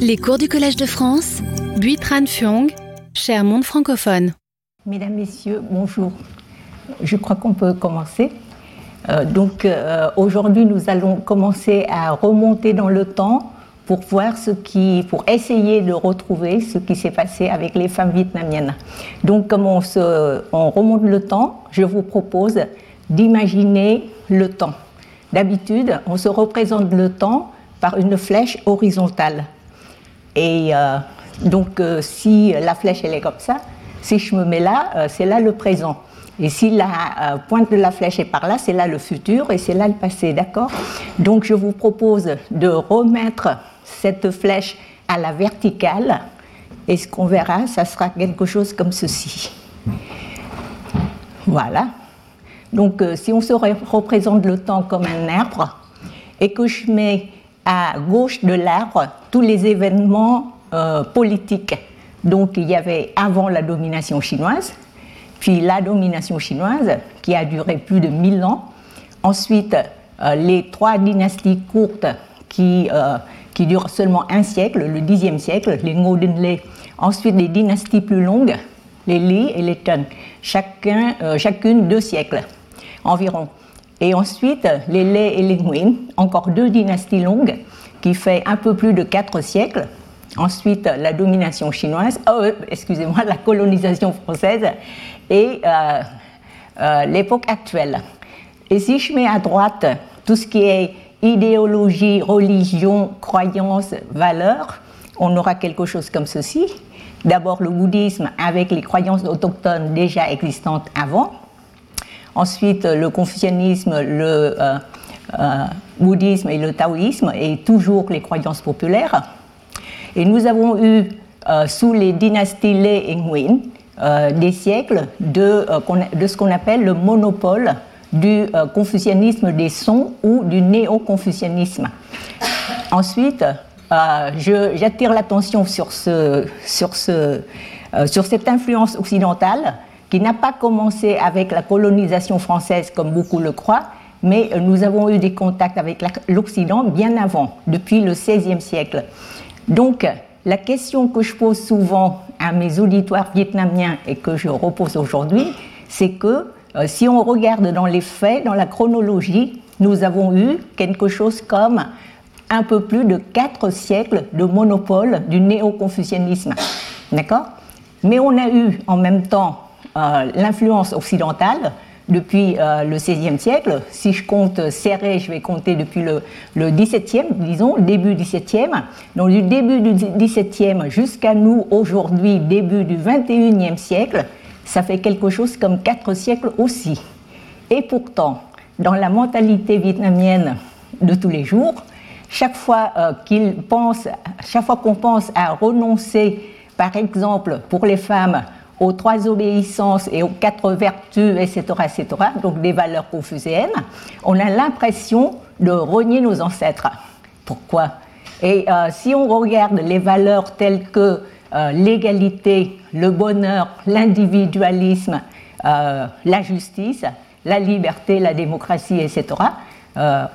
Les cours du Collège de France, Tran Phuong, cher monde francophone. Mesdames, Messieurs, bonjour. Je crois qu'on peut commencer. Euh, donc euh, aujourd'hui, nous allons commencer à remonter dans le temps pour voir ce qui, pour essayer de retrouver ce qui s'est passé avec les femmes vietnamiennes. Donc, comme on remonte le temps, je vous propose d'imaginer le temps. D'habitude, on se représente le temps par une flèche horizontale. Et euh, donc, euh, si la flèche est comme ça, si je me mets là, euh, c'est là le présent. Et si la pointe de la flèche est par là, c'est là le futur et c'est là le passé, d'accord? Donc, je vous propose de remettre cette flèche à la verticale et ce qu'on verra, ça sera quelque chose comme ceci. Voilà. Donc, si on se représente le temps comme un arbre et que je mets à gauche de l'arbre tous les événements euh, politiques. Donc il y avait avant la domination chinoise, puis la domination chinoise qui a duré plus de 1000 ans, ensuite euh, les trois dynasties courtes qui, euh, qui durent seulement un siècle, le Xe siècle, les Ngodenle, ensuite les dynasties plus longues, les Li et les Tang, chacun, chacune deux siècles environ. Et ensuite, les Lé et les Nguyen, encore deux dynasties longues, qui fait un peu plus de quatre siècles. Ensuite, la domination chinoise, oh, euh, excusez-moi, la colonisation française et euh, euh, l'époque actuelle. Et si je mets à droite tout ce qui est idéologie, religion, croyance, valeurs, on aura quelque chose comme ceci. D'abord le bouddhisme avec les croyances autochtones déjà existantes avant ensuite le confucianisme, le bouddhisme et le taoïsme, et toujours les croyances populaires. Et nous avons eu, euh, sous les dynasties Lé et Nguyen, des siècles de, ce qu'on appelle le monopole du confucianisme des sons ou du néo-confucianisme. Ensuite, j'attire l'attention sur cette influence occidentale qui n'a pas commencé avec la colonisation française comme beaucoup le croient, mais nous avons eu des contacts avec l'Occident bien avant, depuis le XVIe siècle. Donc, la question que je pose souvent à mes auditoires vietnamiens et que je repose aujourd'hui, c'est que euh, si on regarde dans les faits, dans la chronologie, nous avons eu quelque chose comme un peu plus de quatre siècles de monopole du néo-confucianisme. D'accord? Mais on a eu en même temps euh, l'influence occidentale depuis euh, le XVIe siècle. Si je compte serré, je vais compter depuis le, le XVIIe, disons, début XVIIe. Donc du début du XVIIe jusqu'à nous aujourd'hui, début du XXIe siècle, ça fait quelque chose comme quatre siècles aussi. Et pourtant, dans la mentalité vietnamienne de tous les jours, chaque fois euh, qu'il pense, chaque fois qu'on pense à renoncer, par exemple, pour les femmes, aux trois obéissances et aux quatre vertus, etc., etc., donc des valeurs confucéennes, on a l'impression de renier nos ancêtres. Pourquoi? Et euh, si on regarde les valeurs telles que euh, l'égalité, le bonheur, l'individualisme, euh, la justice, la liberté, la démocratie, etc.,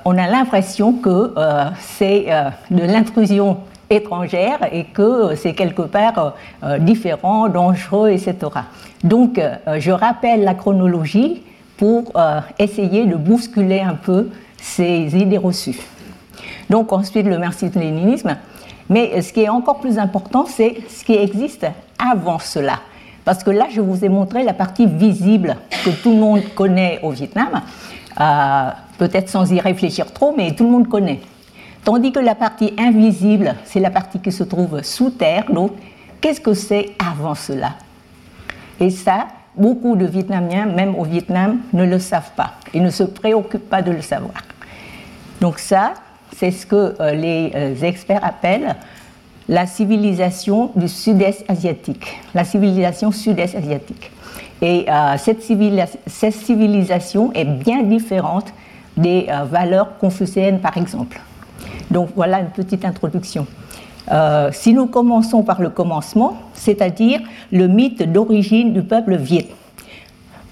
on a l'impression que c'est de l'intrusion étrangère et que c'est quelque part euh, différent, dangereux, etc. Donc, euh, je rappelle la chronologie pour euh, essayer de bousculer un peu ces idées reçues. Donc, ensuite, le marxisme-léninisme. Mais ce qui est encore plus important, c'est ce qui existe avant cela. Parce que là, je vous ai montré la partie visible que tout le monde connaît au Vietnam, peut-être sans y réfléchir trop, mais tout le monde connaît. Tandis que la partie invisible, c'est la partie qui se trouve sous terre. Donc, qu'est-ce que c'est avant cela? Et ça, beaucoup de Vietnamiens, même au Vietnam, ne le savent pas. Ils ne se préoccupent pas de le savoir. Donc ça, c'est ce que euh, les euh, experts appellent la civilisation du sud-est asiatique, la civilisation sud-est asiatique. Et euh, cette, cette, civilisation est bien différente des valeurs confucéennes, par exemple. Donc voilà une petite introduction. Euh, si nous commençons par le commencement, c'est-à-dire le mythe d'origine du peuple viet.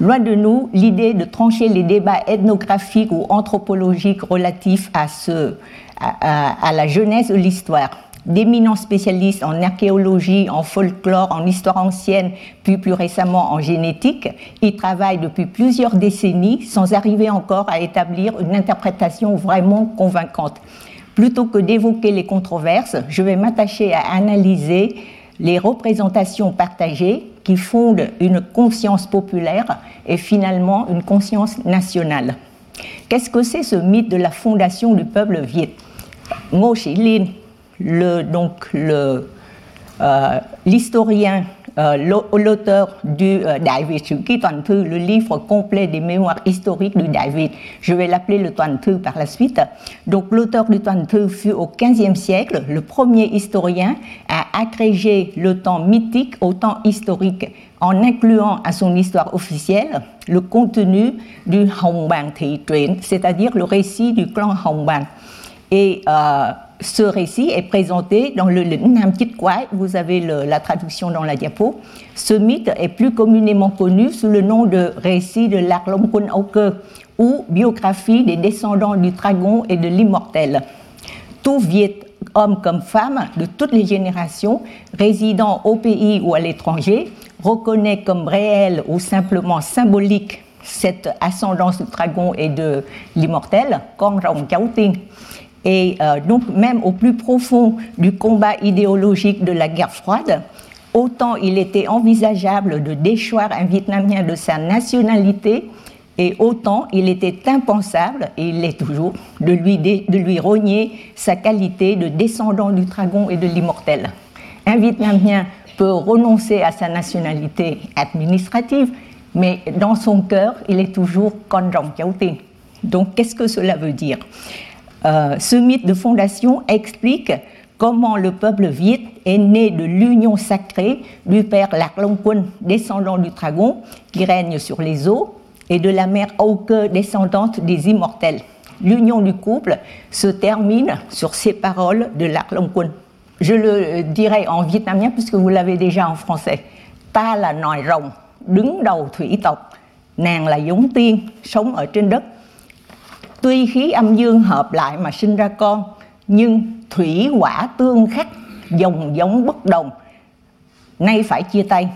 Loin de nous l'idée de trancher les débats ethnographiques ou anthropologiques relatifs à, ce, à, la jeunesse de l'histoire. d'éminents spécialistes en archéologie, en folklore, en histoire ancienne, puis plus récemment en génétique. Ils travaillent depuis plusieurs décennies sans arriver encore à établir une interprétation vraiment convaincante. Plutôt que d'évoquer les controverses, je vais m'attacher à analyser les représentations partagées qui fondent une conscience populaire et finalement une conscience nationale. Qu'est-ce que c'est ce mythe de la fondation du peuple viet? L'auteur du euh, David le livre complet des mémoires historiques du David. Je vais l'appeler le Tuan Thu par la suite. Donc l'auteur du Tuan Thu fut au XVe siècle le premier historien à agréger le temps mythique au temps historique en incluant à son histoire officielle le contenu du Hongban Thi c'est-à-dire le récit du clan Hongban. Et euh, ce récit est présenté dans le, Nam Kwai, vous avez la traduction dans la diapo. Ce mythe est plus communément connu sous le nom de récit de l'Arlongkun Auke ou biographie des descendants du dragon et de l'immortel. Tout Viet, homme comme femme, de toutes les générations, résidant au pays ou à l'étranger, reconnaît comme réel ou simplement symbolique cette ascendance du dragon et de l'immortel, Kong Rong Ting et euh, donc même au plus profond du combat idéologique de la guerre froide, autant il était envisageable de déchoir un Vietnamien de sa nationalité, et autant il était impensable, et il l'est toujours, de lui, de lui rogner sa qualité de descendant du dragon et de l'immortel. Un Vietnamien peut renoncer à sa nationalité administrative, mais dans son cœur, il est toujours Con Rong Donc qu'est-ce que cela veut dire? Euh, ce mythe de fondation explique comment le peuple viet est né de l'union sacrée du père Lạc Long Quân, descendant du dragon, qui règne sur les eaux, et de la mère Auke, descendante des immortels. L'union du couple se termine sur ces paroles de Lạc Long Quân. Je le dirai en vietnamien puisque vous l'avez déjà en français. Ta là nòi rồng, đứng đầu thủy tộc, nàng là giống tiên, sống ở trên đất, Tuy khí âm dương hợp lại mà sinh ra con, nhưng thủy hỏa tương khắc, dòng giống bất đồng. Nay phải chia tay.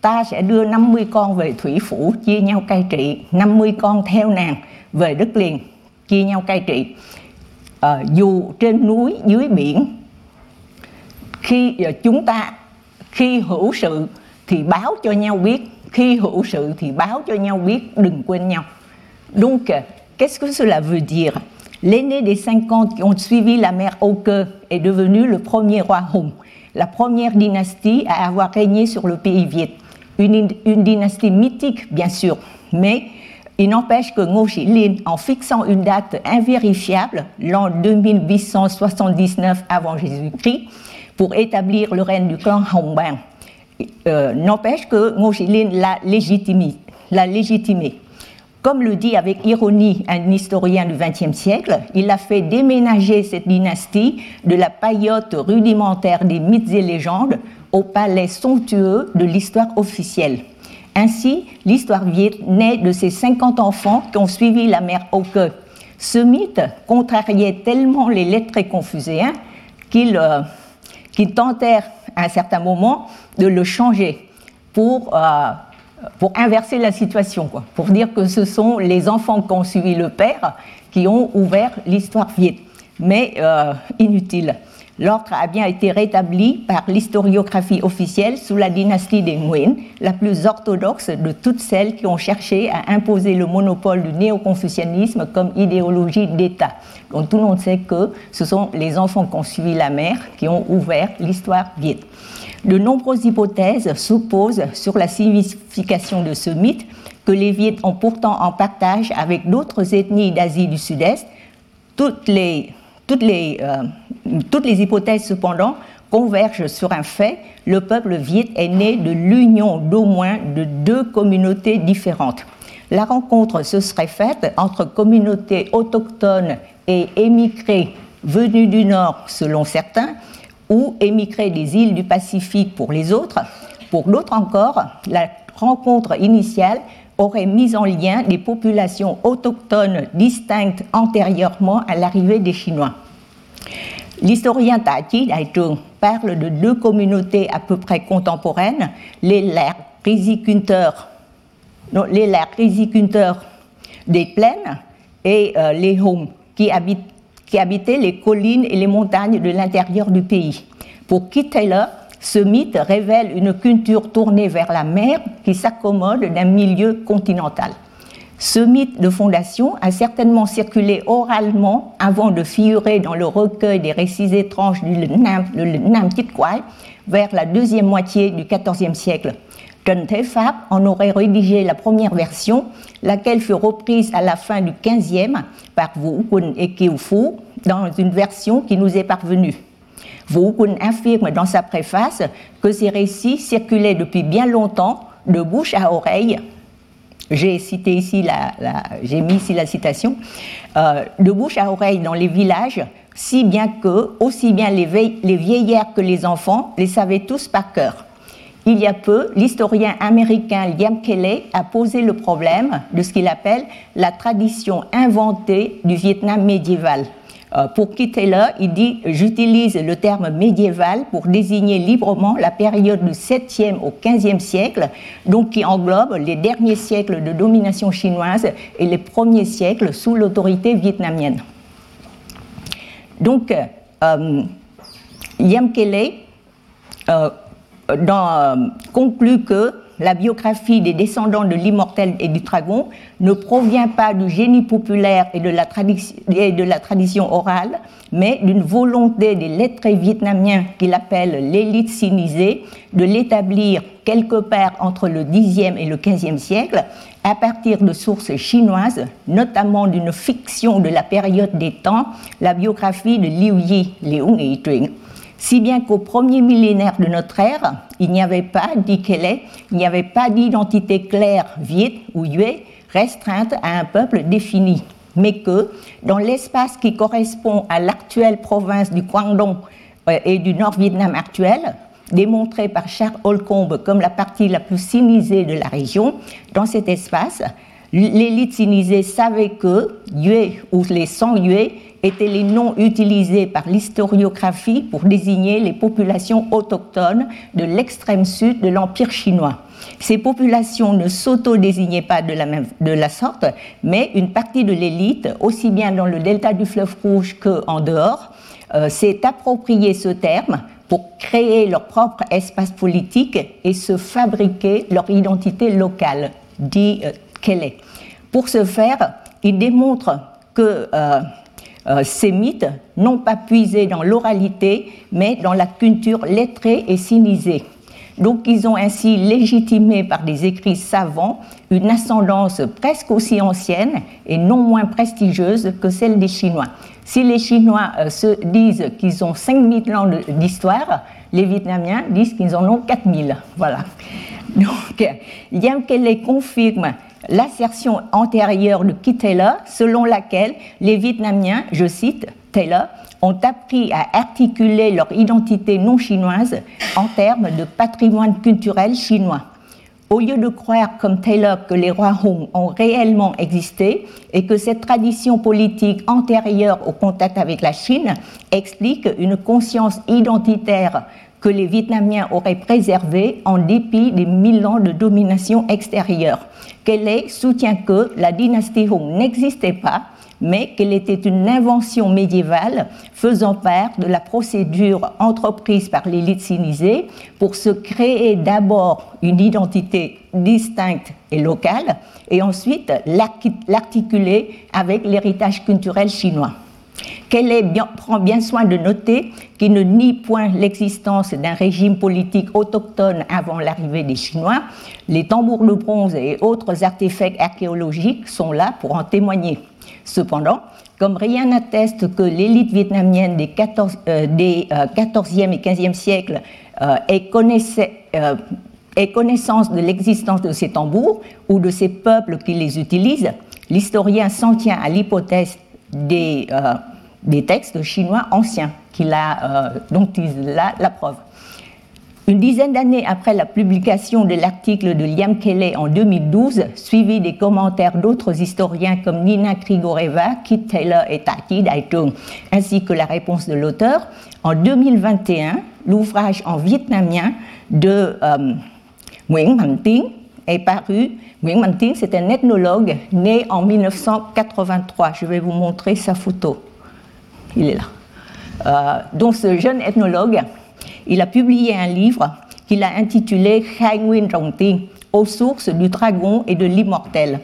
Ta sẽ đưa 50 con về thủy phủ chia nhau cai trị, 50 con theo nàng về đất liền chia nhau cai trị. À, dù trên núi dưới biển khi ờ, chúng ta khi hữu sự thì báo cho nhau biết khi hữu sự thì báo cho nhau biết đừng quên nhau đúng kìa Qu'est-ce que cela veut dire? L'aîné des 50 qui ont suivi la mère Oke est devenu le premier roi Hùng, la première dynastie à avoir régné sur le pays Viet. Une, dynastie mythique, bien sûr, mais il n'empêche que Ngo Lin, en fixant une date invérifiable, l'an 2879 avant Jésus-Christ, pour établir le règne du clan Hongban, euh, n'empêche que Ngo Lin l'a légitimé. Comme le dit avec ironie un historien du XXe siècle, il a fait déménager cette dynastie de la paillote rudimentaire des mythes et légendes au palais somptueux de l'histoire officielle. Ainsi, l'histoire naît de ces 50 enfants qui ont suivi la mère Oke. Ce mythe contrariait tellement les lettrés confuséens qu'ils euh, tentèrent à un certain moment de le changer pour euh, pour inverser la situation, quoi, pour dire que ce sont les enfants qui ont suivi le père qui ont ouvert l'histoire viet. Mais euh, inutile. L'ordre a bien été rétabli par l'historiographie officielle sous la dynastie des Nguyen, la plus orthodoxe de toutes celles qui ont cherché à imposer le monopole du néo-confucianisme comme idéologie d'État. Donc tout le monde sait que ce sont les enfants qui ont suivi la mère qui ont ouvert l'histoire viet. De nombreuses hypothèses s'opposent sur la signification de ce mythe que les Viet ont pourtant en partage avec d'autres ethnies d'Asie du Sud-Est. Euh, toutes les hypothèses, cependant, convergent sur un fait, le peuple viet est né de l'union d'au moins de deux communautés différentes. La rencontre se serait faite entre communautés autochtones et émigrés venus du Nord, selon certains, ou émigrés des îles du Pacifique pour les autres. Pour d'autres encore, la rencontre initiale aurait mis en lien des populations autochtones distinctes antérieurement à l'arrivée des Chinois. L'historien Tati Daitung parle de deux communautés à peu près contemporaines, les Lerts riziculteurs, des plaines et euh, les Hum qui, qui habitaient les collines et les montagnes de l'intérieur du pays. Pour Keith Taylor, ce mythe révèle une culture tournée vers la mer qui s'accommode d'un milieu continental. Ce mythe de fondation a certainement circulé oralement avant de figurer dans le recueil des récits étranges du Nam, Nam vers la deuxième moitié du XIVe siècle. Thế Pháp en aurait rédigé la première version, laquelle fut reprise à la fin du XVe par Quân et Phu dans une version qui nous est parvenue. Quân affirme dans sa préface que ces récits circulaient depuis bien longtemps de bouche à oreille. J'ai cité ici la, j'ai mis ici la citation euh, de bouche à oreille dans les villages, si bien que aussi bien les, les vieillards que les enfants les savaient tous par cœur. Il y a peu, l'historien américain Liam Kelly a posé le problème de ce qu'il appelle la tradition inventée du Vietnam médiéval. Euh, pour Taylor, il dit J'utilise le terme médiéval pour désigner librement la période du 7e au 15e siècle, donc qui englobe les derniers siècles de domination chinoise et les premiers siècles sous l'autorité vietnamienne. Donc, euh, Yam Kelly euh, dans, conclut que la biographie des descendants de l'immortel et du dragon ne provient pas du génie populaire et de la, tradition orale, mais d'une volonté des lettrés vietnamiens qu'il appelle l'élite sinisée de l'établir quelque part entre le Xe et le XVe siècle à partir de sources chinoises, notamment d'une fiction de la période des temps, la biographie de Liu Yi, Liu Yi si bien qu'au premier millénaire de notre ère, il n'y avait pas, dit Kelly, il n'y avait pas d'identité claire Viet ou Yue restreinte à un peuple défini, mais que dans l'espace qui correspond à l'actuelle province du Guangdong euh, et du Nord-Vietnam actuel, démontré par Charles Holcomb comme la partie la plus sinisée de la région, dans cet espace, l'élite sinisée savait que Yue ou les 100 Yue étaient les noms utilisés par l'historiographie pour désigner les populations autochtones de l'extrême sud de l'Empire chinois. Ces populations ne s'auto-désignaient pas de la, même, de la sorte, mais une partie de l'élite, aussi bien dans le delta du fleuve Rouge qu'en dehors, euh, s'est approprié ce terme pour créer leur propre espace politique et se fabriquer leur identité locale, dit euh, Pour ce faire, il démontre que euh, euh, ces mythes n'ont pas puisé dans l'oralité, mais dans la culture lettrée et sinisée. Donc ils ont ainsi légitimé par des écrits savants une ascendance presque aussi ancienne et non moins prestigieuse que celle des Chinois. Si les Chinois euh, se disent qu'ils ont 5000 ans d'histoire, les Vietnamiens disent qu'ils en ont 4000. Voilà. Donc, qu'elle les confirme l'assertion antérieure de Taylor, selon laquelle les Vietnamiens, je cite Taylor, ont appris à articuler leur identité non chinoise en termes de patrimoine culturel chinois. Au lieu de croire comme Taylor que les rois Hong ont réellement existé et que cette tradition politique antérieure au contact avec la Chine explique une conscience identitaire que les Vietnamiens auraient préservée en dépit des mille ans de domination extérieure. Kelly soutient que la dynastie Hong n'existait pas, mais qu'elle était une invention médiévale faisant part de la procédure entreprise par l'élite sinisée pour se créer d'abord une identité distincte et locale, et ensuite l'articuler avec l'héritage culturel chinois. Qu'elle prend bien soin de noter qu'il ne nie point l'existence d'un régime politique autochtone avant l'arrivée des Chinois. Les tambours de bronze et autres artefacts archéologiques sont là pour en témoigner. Cependant, comme rien n'atteste que l'élite vietnamienne des, 14, e euh, et 15e siècles euh, ait, euh, connaissance de l'existence de ces tambours ou de ces peuples qui les utilisent, l'historien s'en tient à l'hypothèse des, euh, des, textes chinois anciens, euh, dont il a la preuve. Une dizaine d'années après la publication de l'article de Liam Kelly en 2012, suivi des commentaires d'autres historiens comme Nina Krigoreva, Kit Taylor et Taki Daitung, ainsi que la réponse de l'auteur, en 2021, l'ouvrage en vietnamien de euh, Nguyễn Mạnh est paru. Nguyễn Mạnh c'est un ethnologue né en 1983. Je vais vous montrer sa photo. Il est là. Euh, donc ce jeune ethnologue il a publié un livre qu'il a intitulé Khai Nguyen Rong Tiên, aux sources du dragon et de l'immortel.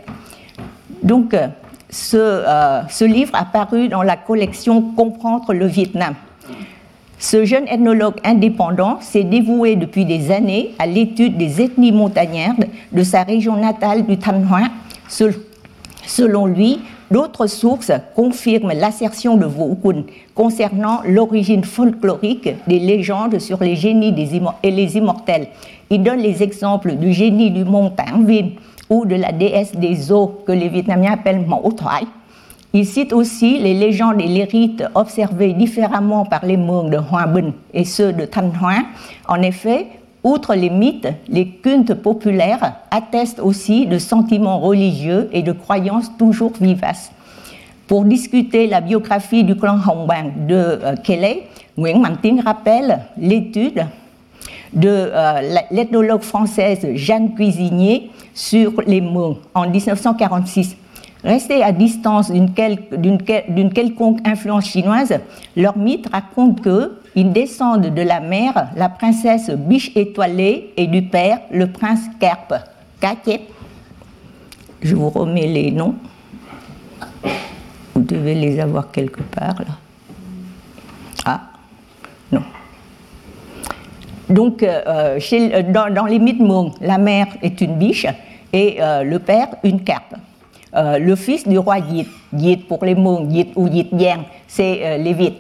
Donc, euh, ce, euh, ce, livre a paru dans la collection Comprendre le Vietnam. Ce jeune ethnologue indépendant s'est dévoué depuis des années à l'étude des ethnies montagnardes de sa région natale du Thanh Hoa. Selon lui, D'autres sources confirment l'assertion de Kun concernant l'origine folklorique des légendes sur les génies et les immortels. Il donne les exemples du génie du mont Vin ou de la déesse des eaux que les Vietnamiens appellent Mẫu Thoại. Il cite aussi les légendes et les rites observés différemment par les Hmong de Hoa Binh et ceux de Thanh Hoa. En effet, Outre les mythes, les cultes populaires attestent aussi de sentiments religieux et de croyances toujours vivaces. Pour discuter la biographie du clan Bang de euh, Kelly, Nguyen Mạnh rappelle l'étude de euh, l'ethnologue française Jeanne Cuisinier sur les mots en 1946. Restés à distance d'une quelconque influence chinoise, leur mythe raconte qu'ils descendent de la mère, la princesse Biche étoilée, et du père, le prince Kerp. Je vous remets les noms. Vous devez les avoir quelque part là. Ah, non. Donc, euh, chez, dans, les mythes Hmong, la mère est une biche et euh, le père une carpe. Euh, le fils du roi Yit, Yit pour les Hmong, Yit ou Yit Yang, c'est euh, Viet.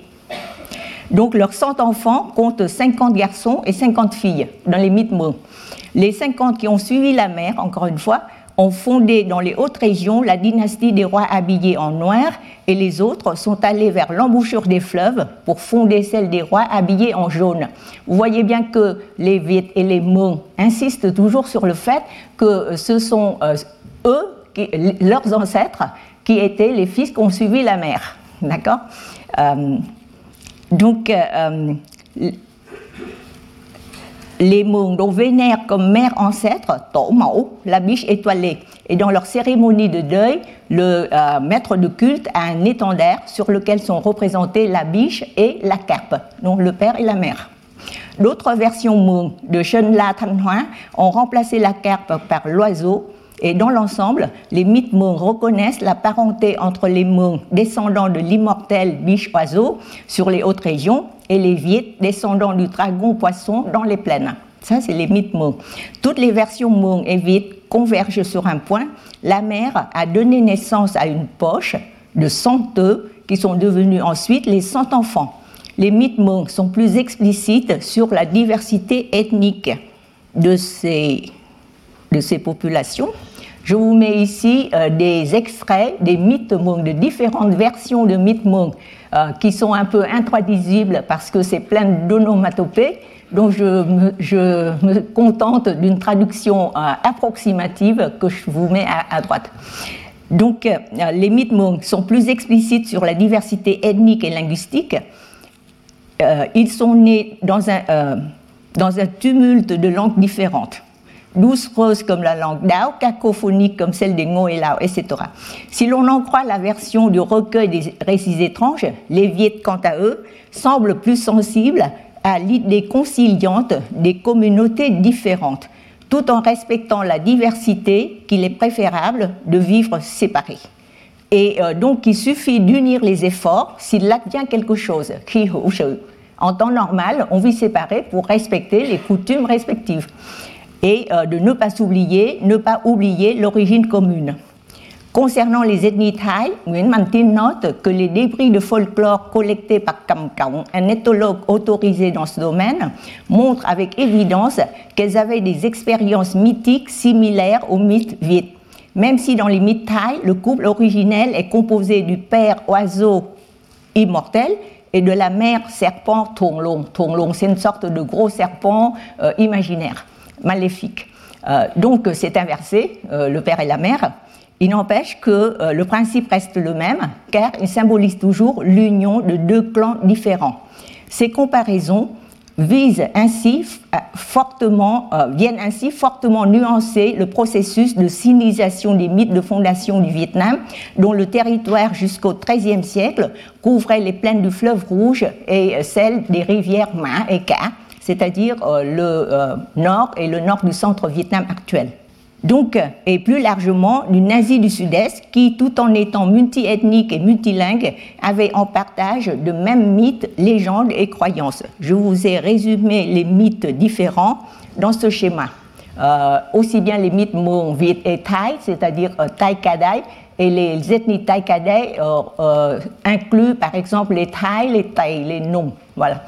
Donc leurs 100 enfants comptent 50 garçons et 50 filles dans les mythes. Les 50 qui ont suivi la mère, encore une fois, ont fondé dans les hautes régions la dynastie des rois habillés en noir et les autres sont allés vers l'embouchure des fleuves pour fonder celle des rois habillés en jaune. Vous voyez bien que les Viet et les Hmong insistent toujours sur le fait que ce sont euh, eux leurs ancêtres qui étaient les fils qui ont suivi la mère. D'accord euh, Donc, euh, les Hmong dont vénèrent comme mère ancêtre Tổ la biche étoilée. Et dans leur cérémonie de deuil, le euh, maître de culte a un étendard sur lequel sont représentés la biche et la carpe, donc le père et la mère. D'autres versions Hmong de Shen La Thanh Hoa ont remplacé la carpe par l'oiseau et dans l'ensemble, les mythes Hmong reconnaissent la parenté entre les Hmong, descendants de l'immortel biche-oiseau sur les hautes régions, et les Viet, descendants du dragon-poisson dans les plaines. Ça, c'est les mythes Hmong. Toutes les versions Hmong et Viet convergent sur un point. La mère a donné naissance à une poche de 100 œufs qui sont devenus ensuite les 100 enfants. Les mythes Hmong sont plus explicites sur la diversité ethnique de ces, de ces populations je vous mets ici euh, des extraits des mythes Hmong, de différentes versions de mythes Hmong, euh, qui sont un peu intraduisibles parce que c'est plein d'onomatopées. Donc je me, contente d'une traduction euh, approximative que je vous mets à, droite. Donc les mythes Hmong sont plus explicites sur la diversité ethnique et linguistique. ils sont nés dans un, dans un tumulte de langues différentes douce rose comme la langue Dao, cacophonique comme celle des Ngo et Lao, etc. Si l'on en croit la version du recueil des récits étranges, les Viet, quant à eux, semblent plus sensibles à l'idée conciliante des communautés différentes, tout en respectant la diversité qu'il est préférable de vivre séparés. Et euh, donc il suffit d'unir les efforts s'il advient quelque chose. En temps normal, on vit séparés pour respecter les coutumes respectives et euh, de ne pas oublier, ne pas oublier l'origine commune. Concernant les ethnies thaï, Nguyễn Mantin note que les débris de folklore collectés par Kam Kaung, un éthologue autorisé dans ce domaine, montrent avec évidence qu'elles avaient des expériences mythiques similaires aux mythes viet. Même si dans les mythes thaï, le couple originel est composé du père oiseau immortel et de la mère serpent Tonglong. Tonglong, c'est une sorte de gros serpent euh, imaginaire, maléfique. Euh, donc c'est inversé, le père et la mère. Il n'empêche que le principe reste le même, car il symbolise toujours l'union de deux clans différents. Ces comparaisons visent ainsi fortement, euh, viennent ainsi fortement nuancer le processus de sinisation des mythes de fondation du Vietnam, dont le territoire jusqu'au XIIIe siècle couvrait les plaines du fleuve Rouge et celles des rivières Ma et Ca, c'est-à-dire euh, le euh, nord et le nord du centre Vietnam actuel donc, et plus largement d'une Asie du Sud-Est qui, tout en étant multiethnique et multilingue, avait en partage de mêmes mythes, légendes et croyances. Je vous ai résumé les mythes différents dans ce schéma. Euh, aussi bien les mythes Hmong, Viet et Thai, c'est-à-dire euh, Thai Kadai, et les ethnies Kadai euh, euh, incluent par exemple les Thai, les Thai, les Nong. Voilà.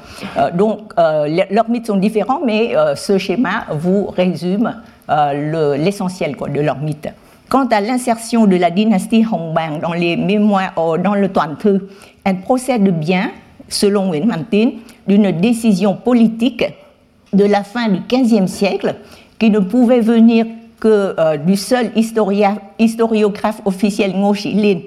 donc, leurs mythes sont différents, mais ce schéma vous résume euh, l'essentiel de leur mythe. Quant à l'insertion de la dynastie Hongbang dans les mémoires, euh, dans le Thư, elle procède bien, selon Nguyen Mantin, d'une décision politique de la fin du XVe siècle qui ne pouvait venir que euh, du seul historiographe officiel Ngo Shi Lin.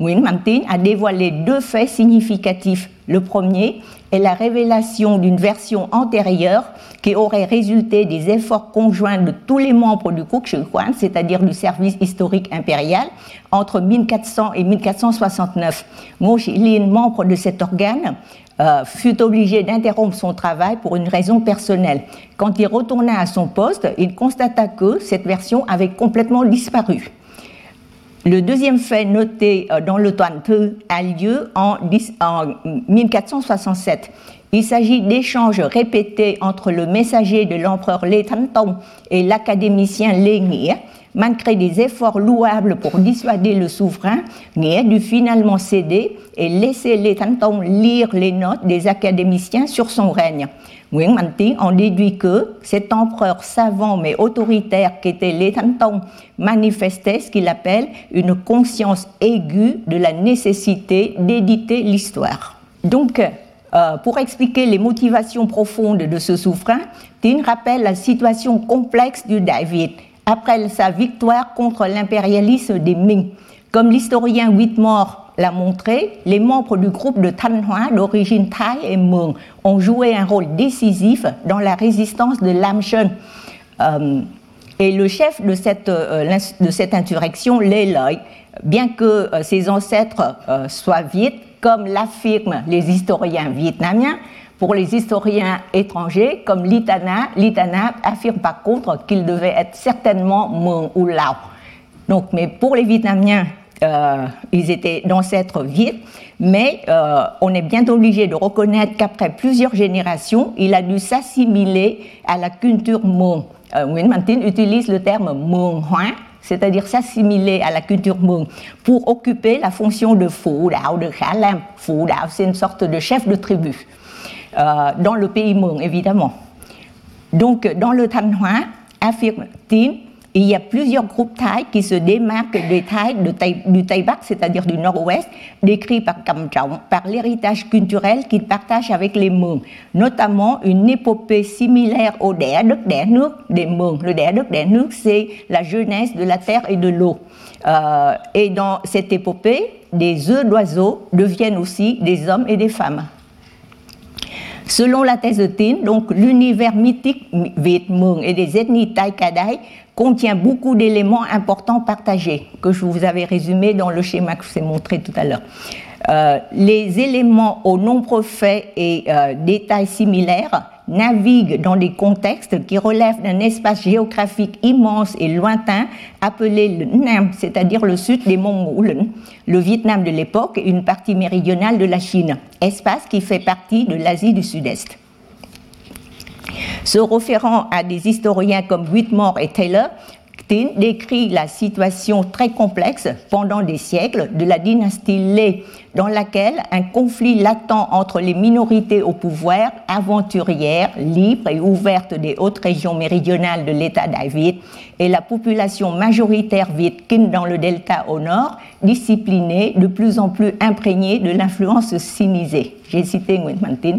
Nguyen Mantin a dévoilé deux faits significatifs. Le premier est la révélation d'une version antérieure qui aurait résulté des efforts conjoints de tous les membres du Kukshukwan, c'est-à-dire du service historique impérial, entre 1400 et 1469. Ngo Lin, membre de cet organe, euh, fut obligé d'interrompre son travail pour une raison personnelle. Quand il retourna à son poste, il constata que cette version avait complètement disparu. Le deuxième fait noté euh, dans le Thư a lieu en 1467. Il s'agit d'échanges répétés entre le messager de l'empereur Lê Thánh Tông et l'académicien Lê Nghĩa. Malgré des efforts louables pour dissuader le souverain, Nghĩa dut finalement céder et laisser Thánh Tông lire les notes des académiciens sur son règne. Nguyễn Mạnh Tiến en déduit que cet empereur savant mais autoritaire qu'était Lê Thánh manifestait ce qu'il appelle une conscience aiguë de la nécessité d'éditer l'histoire. Donc, euh, pour expliquer les motivations profondes de ce souverain, Tin rappelle la situation complexe du David après sa victoire contre l'impérialisme des Ming. Comme l'historien Whitmore l'a montré, les membres du groupe de Thanh Hoa d'origine Thaï et Hmong ont joué un rôle décisif dans la résistance de Lam Shen. Euh, et le chef de cette, euh, de cette insurrection, bien que ses ancêtres soient viet, comme l'affirment les historiens vietnamiens. Pour les historiens étrangers, comme Litana, Litana affirme par contre qu'il devait être certainement Mong ou Lao. Donc, mais pour les Vietnamiens, euh, ils étaient d'ancêtres viet, mais euh, on est bien obligé de reconnaître qu'après plusieurs générations, il a dû s'assimiler à la culture Hmong. Euh, Nguyen Mantin utilise le terme Hmong Hoa, c'est-à-dire s'assimiler à la culture Hmong, pour occuper la fonction de Phu Dao, de Kha Lam. Phu Dao, c'est une sorte de chef de tribu, dans le pays Hmong, évidemment. Donc, dans le Thanh Hoa, affirme Tin, il y a plusieurs groupes Thaïs qui se démarquent des Thaïs du Thaï c'est-à-dire du nord-ouest, décrits par Cam par l'héritage culturel qu'ils partagent avec les Mường, notamment une épopée similaire au Đẻ đất Đẻ nước des Mường. Le Đẻ đất Đẻ nước, c'est la jeunesse de la terre et de l'eau. Euh, et dans cette épopée, des œufs d'oiseaux deviennent aussi des hommes et des femmes. Selon la thèse de Tin, donc l'univers mythique Viet et des ethnies Thai Kadai contient beaucoup d'éléments importants partagés, que je vous avais résumé dans le schéma que je vous ai montré tout à l'heure. Euh, les éléments aux nombreux faits et euh, détails similaires naviguent dans des contextes qui relèvent d'un espace géographique immense et lointain appelé le Nam, c'est-à-dire le sud des monts le Vietnam de l'époque et une partie méridionale de la Chine, espace qui fait partie de l'Asie du Sud-Est. Se référant à des historiens comme Whitmore et Taylor, décrit la situation très complexe pendant des siècles de la dynastie Lé, dans laquelle un conflit latent entre les minorités au pouvoir, aventurières, libres et ouvertes des hautes régions méridionales de l'État d'Avid, et la population majoritaire vietkin dans le delta au nord, disciplinée, de plus en plus imprégnée de l'influence sinisée. J'ai cité Nguyen Tin.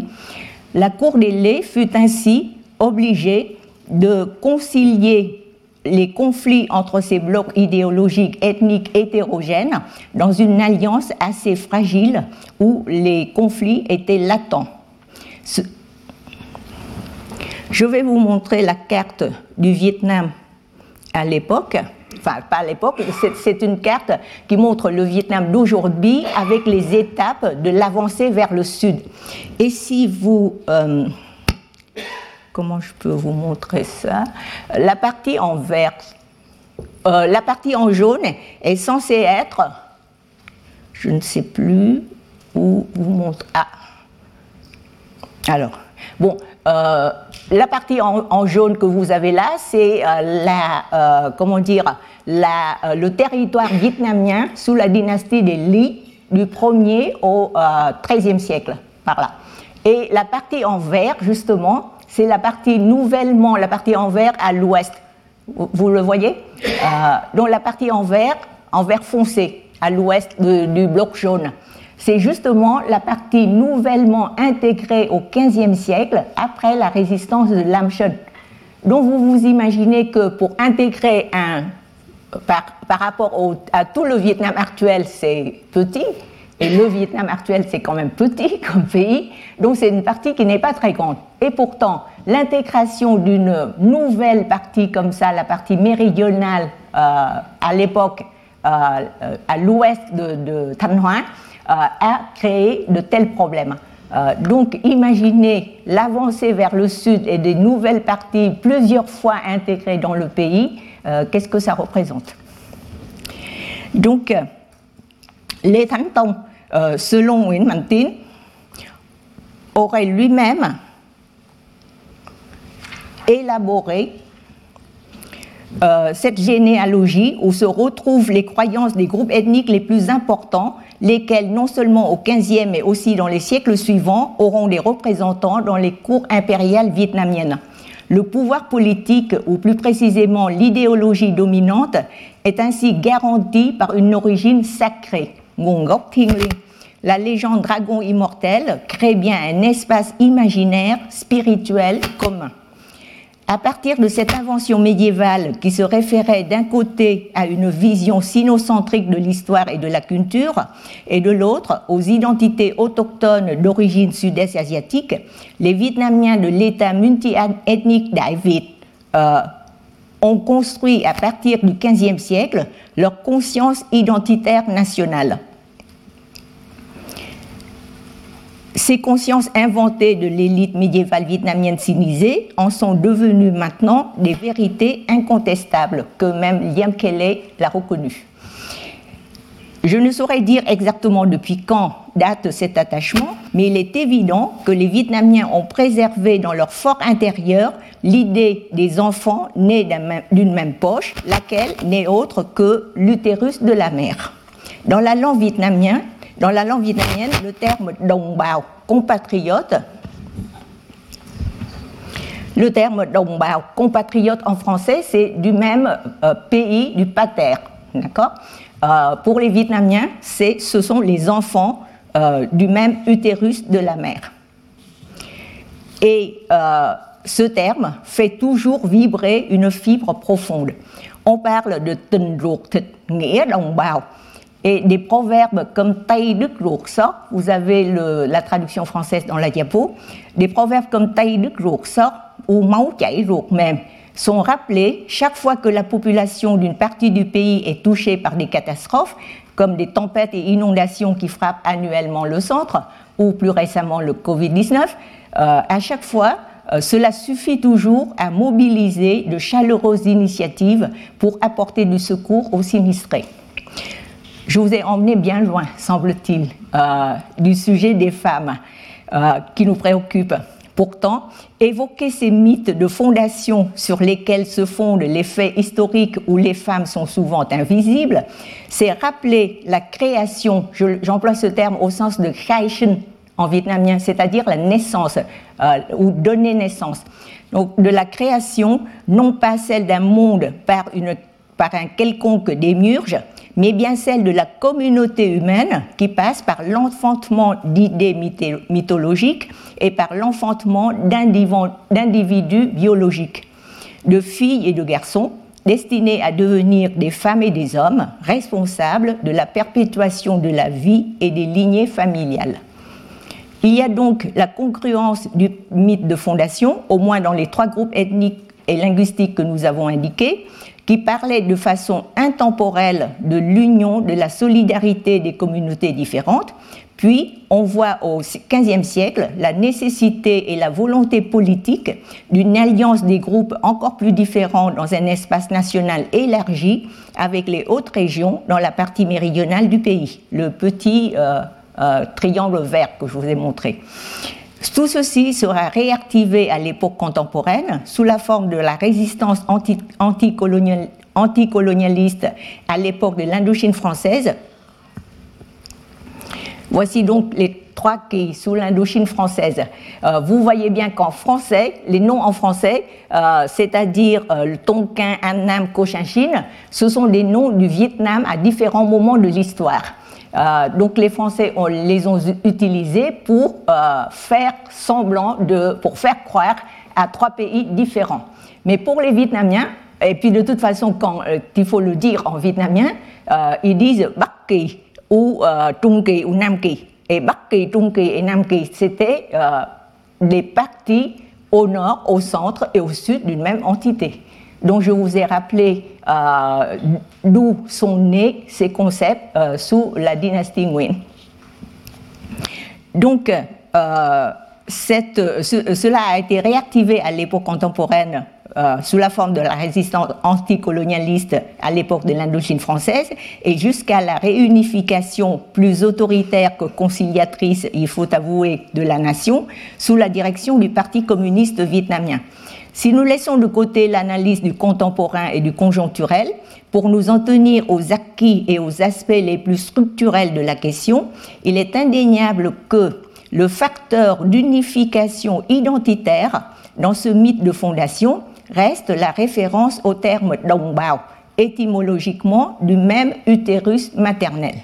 La cour des Lé fut ainsi obligée de concilier les conflits entre ces blocs idéologiques ethniques hétérogènes dans une alliance assez fragile où les conflits étaient latents. Je vais vous montrer la carte du Vietnam à l'époque. Enfin, pas à l'époque, c'est une carte qui montre le Vietnam d'aujourd'hui avec les étapes de l'avancée vers le sud. Et si vous... Euh, comment je peux vous montrer ça? La partie en vert, euh, la partie en jaune est censée être, je ne sais plus où vous montre. Ah, alors, bon, euh, la partie en, jaune que vous avez là, c'est euh, comment dire, la, le territoire vietnamien sous la dynastie des Li du 1er au 13e siècle, par là. Et la partie en vert, justement, c'est la partie nouvellement, la partie en vert à l'ouest. Vous, le voyez euh, Donc la partie en vert, en vert foncé, à l'ouest du bloc jaune. C'est justement la partie nouvellement intégrée au XVe siècle après la résistance de Lamchen. Donc vous vous imaginez que pour intégrer un, par, rapport à tout le Vietnam actuel, c'est petit, et le Vietnam actuel, c'est quand même petit comme pays, donc c'est une partie qui n'est pas très grande. Et pourtant, l'intégration d'une nouvelle partie comme ça, la partie méridionale euh, à l'époque, euh, à l'ouest de, de Thanh euh, a créé de tels problèmes. donc imaginez l'avancée vers le sud et des nouvelles parties plusieurs fois intégrées dans le pays, qu'est-ce que ça représente? Donc, Lê Thánh Tông, selon Nguyễn Mạnh Tín, aurait lui-même élaboré cette généalogie où se retrouvent les croyances des groupes ethniques les plus importants, lesquels non seulement au XVe mais aussi dans les siècles suivants auront des représentants dans les cours impériales vietnamiennes. Le pouvoir politique, ou plus précisément l'idéologie dominante, est ainsi garanti par une origine sacrée la légende dragon immortel crée bien un espace imaginaire, spirituel, commun. À partir de cette invention médiévale qui se référait d'un côté à une vision sinocentrique de l'histoire et de la culture, et de l'autre aux identités autochtones d'origine sud-est asiatique, les Vietnamiens de l'État multi-ethnique d'Ai euh, ont construit à partir du XVe siècle leur conscience identitaire nationale. Ces consciences inventées de l'élite médiévale vietnamienne sinisée en sont devenues maintenant des vérités incontestables que même Liam Kelly l'a reconnu. Je ne saurais dire exactement depuis quand date cet attachement, mais il est évident que les Vietnamiens ont préservé dans leur fort intérieur l'idée des enfants nés d'une même poche, laquelle n'est autre que l'utérus de la mère. Dans la langue vietnamienne, le terme đồng bào, compatriote, le terme đồng bào, compatriote en français, c'est du même euh, pays, du pater. D'accord? Euh, Pour les Vietnamiens, ce sont les enfants euh, du même utérus de la mère. Et ce terme fait toujours vibrer une fibre profonde. On parle de tình ruột thịt nghĩa đồng bào et des proverbes comme Tay Đức ruột sort, vous avez la traduction française dans la diapo, des proverbes comme Tay Đức ruột sort ou Máu chảy ruột mềm sont rappelés chaque fois que la population d'une partie du pays est touchée par des catastrophes, comme des tempêtes et inondations qui frappent annuellement le centre, ou plus récemment le Covid-19. Euh, à chaque fois, euh, cela suffit toujours à mobiliser de chaleureuses initiatives pour apporter du secours aux sinistrés. Je vous ai emmené bien loin, semble-t-il, euh, du sujet des femmes qui nous préoccupe Pourtant, évoquer ces mythes de fondation sur lesquels se fondent les faits historiques où les femmes sont souvent invisibles, c'est rappeler la création, j'emploie ce terme au sens de khai en vietnamien, c'est-à-dire la naissance euh, ou donner naissance. Donc de la création, non pas celle d'un monde par, par un quelconque démiurge, mais bien celle de la communauté humaine qui passe par l'enfantement d'idées mythologiques et par l'enfantement d'individus biologiques, de filles et de garçons destinés à devenir des femmes et des hommes responsables de la perpétuation de la vie et des lignées familiales. Il y a donc la congruence du mythe de fondation, au moins dans les trois groupes ethniques et linguistiques que nous avons indiqués, qui parlait de façon intemporelle de l'union, de la solidarité des communautés différentes. Puis, on voit au XVe siècle la nécessité et la volonté politique d'une alliance des groupes encore plus différents dans un espace national élargi avec les hautes régions dans la partie méridionale du pays, le petit euh, euh, triangle vert que je vous ai montré. Tout ceci sera réactivé à l'époque contemporaine sous la forme de la résistance anticolonialiste à l'époque de l'Indochine française. Voici donc les trois quais sous l'Indochine française. Euh, vous voyez bien qu'en français, les noms en français, euh, c'est-à-dire euh, le Tonkin, Annam, Cochinchine, ce sont des noms du Vietnam à différents moments de l'histoire. Euh, donc les Français les ont utilisés pour euh, faire semblant de, pour faire croire à trois pays différents. Mais pour les Vietnamiens, et puis de toute façon, quand euh, il faut le dire en vietnamien, ils disent Bắc Kỳ ou Trung Kỳ ou Nam Kỳ. Et Bắc Kỳ, Trung Kỳ et Nam Kỳ, c'était des parties au nord, au centre et au sud d'une même entité dont je vous ai rappelé euh, d'où sont nés ces concepts euh, sous la dynastie Nguyen. Donc, euh, cela a été réactivé à l'époque contemporaine sous la forme de la résistance anticolonialiste à l'époque de l'Indochine française et jusqu'à la réunification plus autoritaire que conciliatrice, il faut avouer, de la nation sous la direction du Parti communiste vietnamien. Si nous laissons de côté l'analyse du contemporain et du conjoncturel pour nous en tenir aux acquis et aux aspects les plus structurels de la question, il est indéniable que le facteur d'unification identitaire dans ce mythe de fondation reste la référence au terme dongbao, étymologiquement du même utérus maternel.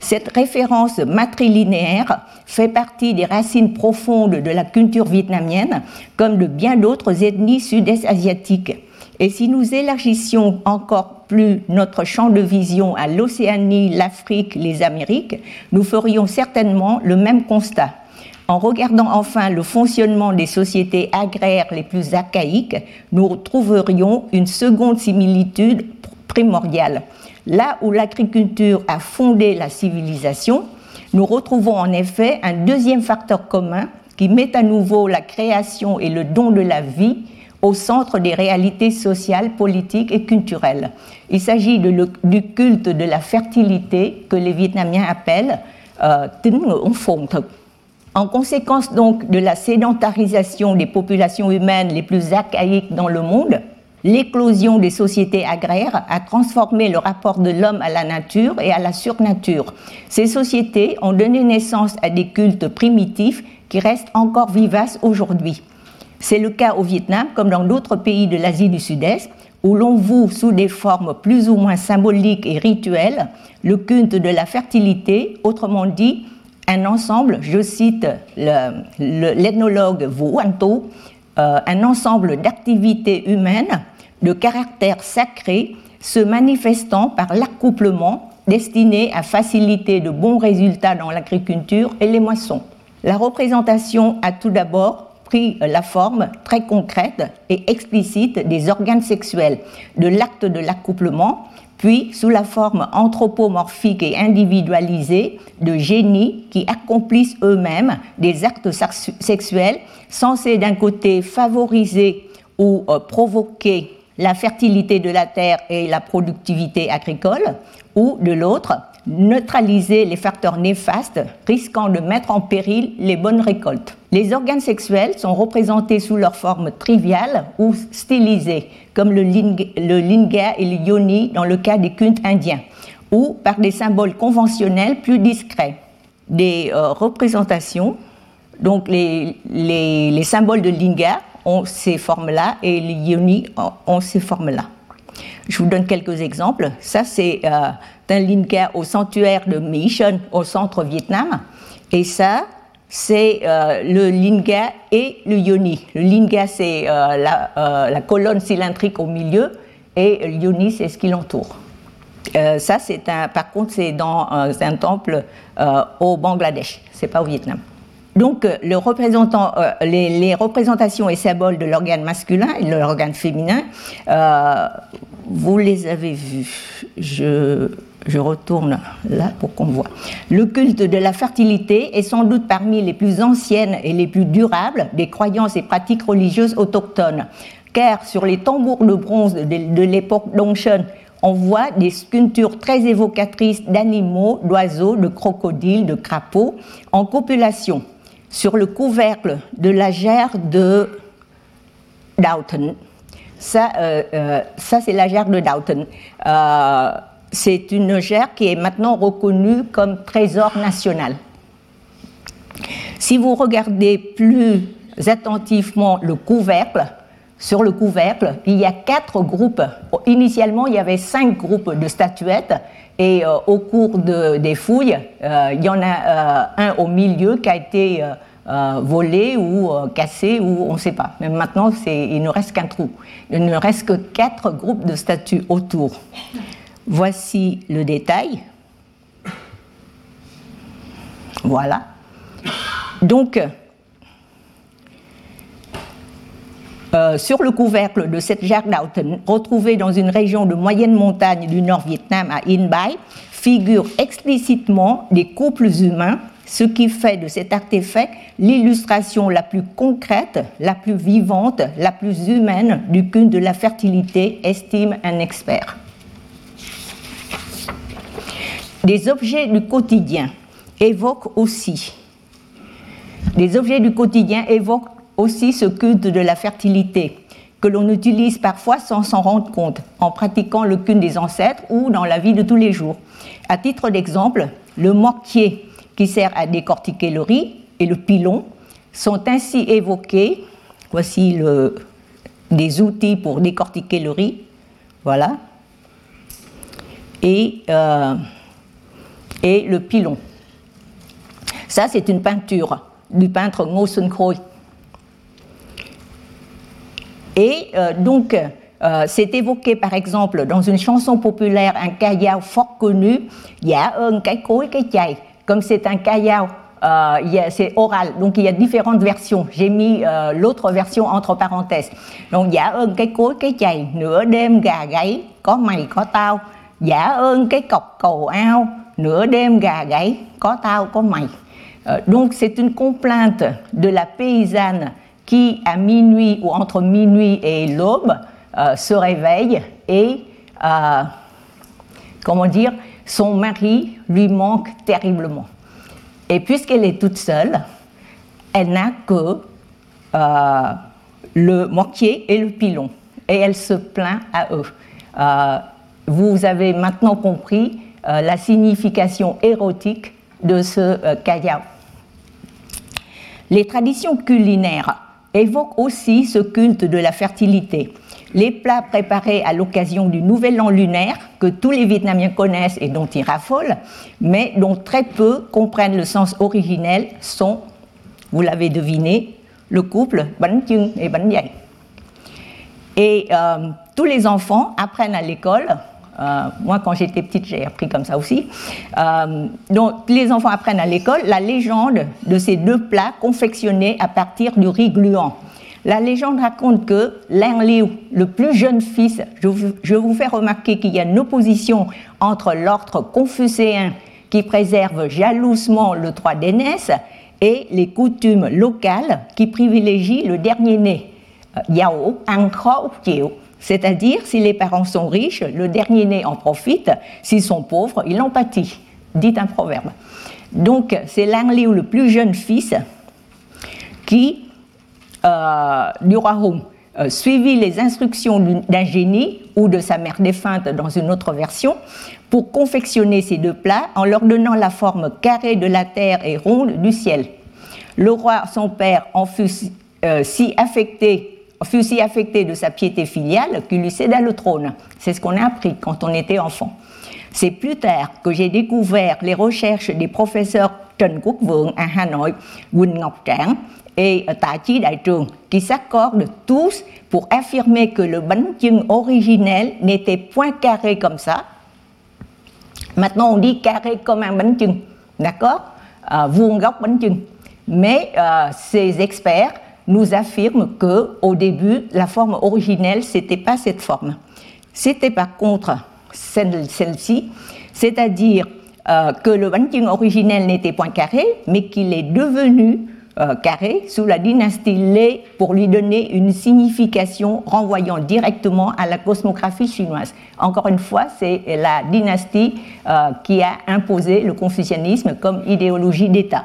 Cette référence matrilinéaire fait partie des racines profondes de la culture vietnamienne, comme de bien d'autres ethnies sud-est asiatiques. Et si nous élargissions encore plus notre champ de vision à l'Océanie, l'Afrique, les Amériques, nous ferions certainement le même constat. En regardant enfin le fonctionnement des sociétés agraires les plus archaïques, nous trouverions une seconde similitude primordiale. Là où l'agriculture a fondé la civilisation, nous retrouvons en effet un deuxième facteur commun qui met à nouveau la création et le don de la vie au centre des réalités sociales, politiques et culturelles. Il s'agit du culte de la fertilité que les Vietnamiens appellent euh, En conséquence donc de la sédentarisation des populations humaines les plus archaïques dans le monde, L'éclosion des sociétés agraires a transformé le rapport de l'homme à la nature et à la surnature. Ces sociétés ont donné naissance à des cultes primitifs qui restent encore vivaces aujourd'hui. C'est le cas au Vietnam comme dans d'autres pays de l'Asie du Sud-Est où l'on voue sous des formes plus ou moins symboliques et rituelles le culte de la fertilité, autrement dit un ensemble, je cite l'ethnologue Wu Anto, euh, un ensemble d'activités humaines de caractère sacré se manifestant par l'accouplement destiné à faciliter de bons résultats dans l'agriculture et les moissons. La représentation a tout d'abord pris la forme très concrète et explicite des organes sexuels, de l'acte de l'accouplement, puis sous la forme anthropomorphique et individualisée de génies qui accomplissent eux-mêmes des actes sexuels censés d'un côté favoriser ou euh, provoquer la fertilité de la terre et la productivité agricole, ou de l'autre, neutraliser les facteurs néfastes risquant de mettre en péril les bonnes récoltes. Les organes sexuels sont représentés sous leur forme triviale ou stylisée, comme le, linga et le yoni dans le cas des cultes indiens, ou par des symboles conventionnels plus discrets. Des euh, représentations, donc les, les, symboles de linga ont ces formes-là et les yoni ont ces formes-là. Je vous donne quelques exemples. Ça, c'est euh, un linga au sanctuaire de Mission au centre Vietnam. Et ça, c'est euh, le linga et le yoni. Le linga, c'est euh, la, colonne cylindrique au milieu et le yoni, c'est ce qui l'entoure. ça, c'est un, par contre, c'est dans un temple au Bangladesh, c'est pas au Vietnam. Donc, les, les, représentations et symboles de l'organe masculin et de l'organe féminin vous les avez vus. Je, je retourne là pour qu'on voit. Le culte de la fertilité est sans doute parmi les plus anciennes et les plus durables des croyances et pratiques religieuses autochtones, car sur les tambours de bronze de, l'époque Dongshan, on voit des sculptures très évocatrices d'animaux, d'oiseaux, de crocodiles, de crapauds en copulation sur le couvercle de la gerre de Doughton, ça, euh, euh, ça c'est la gerre de Doughton. Euh, c'est une gerre qui est maintenant reconnue comme trésor national. Si vous regardez plus attentivement le couvercle, sur le couvercle, il y a quatre groupes. Initialement, il y avait cinq groupes de statuettes et au cours des fouilles, il y en a un au milieu qui a été euh, volé ou euh, cassé ou on ne sait pas. Mais maintenant, il ne reste qu'un trou. Il ne reste que quatre groupes de statues autour. Voici le détail. Voilà. Donc, euh, sur le couvercle de cette jarre d'Auten, retrouvée dans une région de moyenne montagne du nord Vietnam à In Bai, figurent explicitement des couples humains ce qui fait de cet artefact l'illustration la plus concrète, la plus vivante, la plus humaine du culte de la fertilité, estime un expert. Des objets du quotidien évoquent aussi, ce culte de la fertilité que l'on utilise parfois sans s'en rendre compte, en pratiquant le culte des ancêtres ou dans la vie de tous les jours. À titre d'exemple, le mortier qui sert à décortiquer le riz, et le pilon sont ainsi évoqués. Voici des outils pour décortiquer le riz. Voilà. Et, euh, et le pilon. Ça, c'est une peinture du peintre Ngo Sun Khoi. Et euh, donc, euh, c'est évoqué par exemple dans une chanson populaire, un kaya fort connu, Ya cái cối cái chày, comme c'est un kayao, euh, c'est oral, donc il y a différentes versions. J'ai mis l'autre version entre parenthèses. Donc giả ơn cái cối cái chày, nửa đêm gà gáy, có mày có tao. Giả ơn cái cọc cầu ao, nửa đêm gà gáy, tao donc c'est une complainte de la paysanne qui à minuit ou entre minuit et l'aube euh, se réveille et euh, comment dire son mari lui manque terriblement. Et puisqu'elle est toute seule, elle n'a que euh, le mortier et le pilon. Et elle se plaint à eux. Vous avez maintenant compris la signification érotique de ce kaya. Les traditions culinaires évoquent aussi ce culte de la fertilité les plats préparés à l'occasion du Nouvel An lunaire, que tous les Vietnamiens connaissent et dont ils raffolent, mais dont très peu comprennent le sens originel, sont, vous l'avez deviné, le couple Bánh Chung et Bánh Dày. Et euh, tous les enfants apprennent à l'école, euh, moi quand j'étais petite j'ai appris comme ça aussi, euh, donc les enfants apprennent à l'école la légende de ces deux plats confectionnés à partir du riz gluant. La légende raconte que Liu, le plus jeune fils, je vous, fais remarquer qu'il y a une opposition entre l'ordre confucéen qui préserve jalousement le droit d'aînesse et les coutumes locales qui privilégient le dernier né. Euh, Yao, C'est-à-dire, si les parents sont riches, le dernier-né en profite, s'ils sont pauvres, il en pâtit, dit un proverbe. Donc, c'est Lang Liu, le plus jeune fils, qui, euh, du roi Hong, euh, suivit les instructions d'un génie ou de sa mère défunte dans une autre version pour confectionner ces deux plats en leur donnant la forme carrée de la terre et ronde du ciel. Le roi, son père, en fut euh, si affecté fut si affecté de sa piété filiale qu'il lui céda le trône. C'est ce qu'on a appris quand on était enfant. C'est plus tard que j'ai découvert les recherches des professeurs Trần Quốc Vượng à Hà Quỳnh Ngọc Trảng et Tạ Chí Đại Trường qui s'accordent tous pour affirmer que le bánh chưng originel n'était point carré comme ça. Maintenant on dit carré comme un bánh chưng, d'accord? Euh, Vuông bánh. Mais euh, ces experts nous affirment que au début la forme originelle c'était pas cette forme. C'était par contre celle-ci, c'est-à-dire euh, que le chưng originel n'était point carré, mais qu'il est devenu euh, carré sous la dynastie Lé pour lui donner une signification renvoyant directement à la cosmographie chinoise. Encore une fois, c'est la dynastie euh, qui a imposé le confucianisme comme idéologie d'État.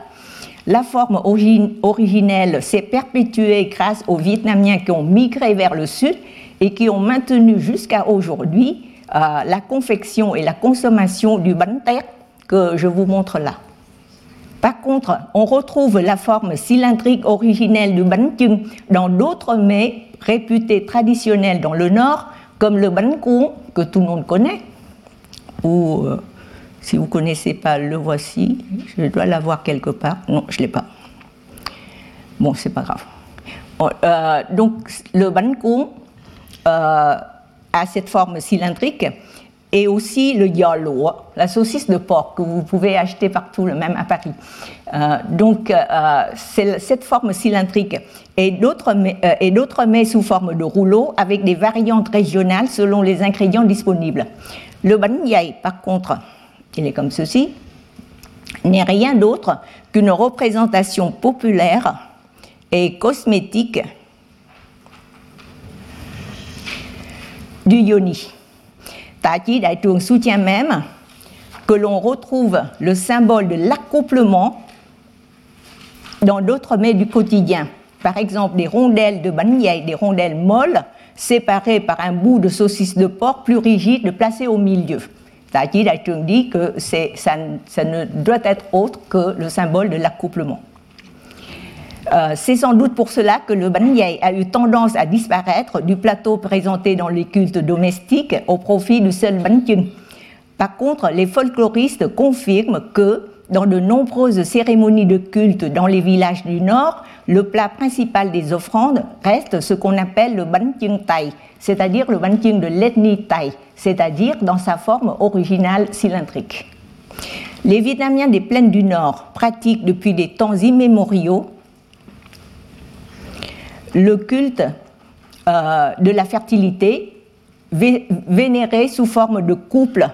La forme originelle s'est perpétuée grâce aux Vietnamiens qui ont migré vers le sud et qui ont maintenu jusqu'à aujourd'hui euh, la confection et la consommation du banh que je vous montre là. Par contre, on retrouve la forme cylindrique originelle du bánh dans d'autres mets réputés traditionnels dans le nord, comme le bánh que tout le monde connaît. Ou euh, si vous ne connaissez pas, le voici. Je dois l'avoir quelque part. Non, je ne l'ai pas. Bon, c'est pas grave. Euh, donc, le bánh euh, a cette forme cylindrique et aussi le yalo, la saucisse de porc que vous pouvez acheter partout, même à Paris. Euh, donc, cette forme cylindrique et d'autres euh, mets sous forme de rouleau avec des variantes régionales selon les ingrédients disponibles. Le banyai, par contre, il est comme ceci, n'est rien d'autre qu'une représentation populaire et cosmétique du yoni. Tati Daitung soutient même que l'on retrouve le symbole de l'accouplement dans d'autres mets du quotidien. Par exemple, des rondelles de banyai, des rondelles molles, séparées par un bout de saucisse de porc plus rigide placé au milieu. Daitung dit que ça, ça ne doit être autre que le symbole de l'accouplement. Euh, c'est sans doute pour cela que le banyai a eu tendance à disparaître du plateau présenté dans les cultes domestiques au profit du seul banyun. Par contre, les folkloristes confirment que dans de nombreuses cérémonies de culte dans les villages du Nord, le plat principal des offrandes reste ce qu'on appelle le banyun tai, c'est-à-dire le banyun de l'ethnie tai, c'est-à-dire dans sa forme originale cylindrique. Les Vietnamiens des plaines du Nord pratiquent depuis des temps immémoriaux le culte euh, de la fertilité vénéré sous forme de couple.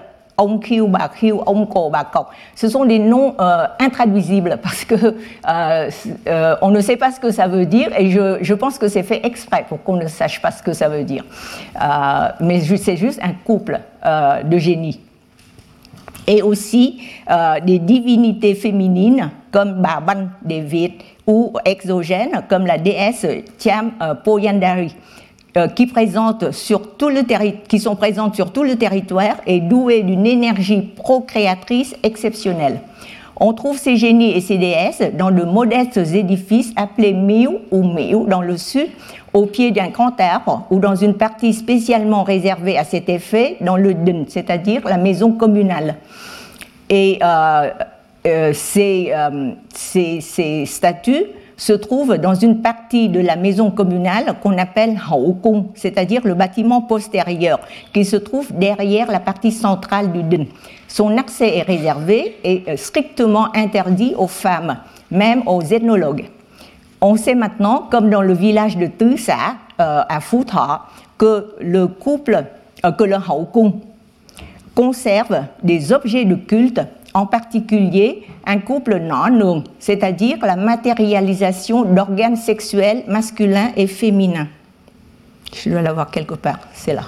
Ce sont des noms euh, intraduisibles parce que euh, on ne sait pas ce que ça veut dire et je, je pense que c'est fait exprès pour qu'on ne sache pas ce que ça veut dire. mais c'est juste un couple de génies et aussi des divinités féminines comme Baban des ou exogènes comme la déesse Tiam euh, Poyandari. Euh, qui, présente sur tout le qui sont présentes sur tout le territoire et douées d'une énergie procréatrice exceptionnelle. On trouve ces génies et ces déesses dans de modestes édifices appelés Miu ou Miu dans le sud, au pied d'un grand arbre ou dans une partie spécialement réservée à cet effet dans le Dun, c'est-à-dire la maison communale. Et euh, euh, euh, ces, statues se trouvent dans une partie de la maison communale qu'on appelle Kong, c'est-à-dire le bâtiment postérieur, qui se trouve derrière la partie centrale du Den. Son accès est réservé et euh, strictement interdit aux femmes, même aux ethnologues. On sait maintenant, comme dans le village de Tusa, à Phu que le couple, que le conserve des objets de culte en particulier un couple non c'est-à-dire la matérialisation d'organes sexuels masculins et féminins. Je dois l'avoir quelque part, c'est là.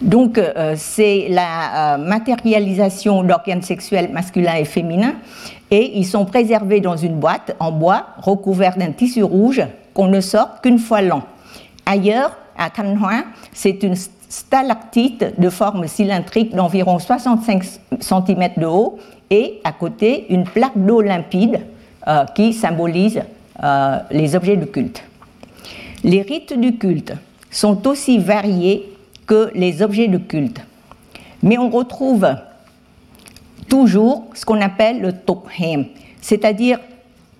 Donc, euh, c'est la euh, matérialisation d'organes sexuels masculins et féminins, et ils sont préservés dans une boîte en bois recouverte d'un tissu rouge qu'on ne sort qu'une fois l'an. Ailleurs, à Thanh c'est une stalactite de forme cylindrique d'environ 65 cm de haut et à côté une plaque d'eau limpide euh, qui symbolise les objets de culte. Les rites du culte sont aussi variés que les objets de culte. Mais on retrouve toujours ce qu'on appelle le tokhem, c'est-à-dire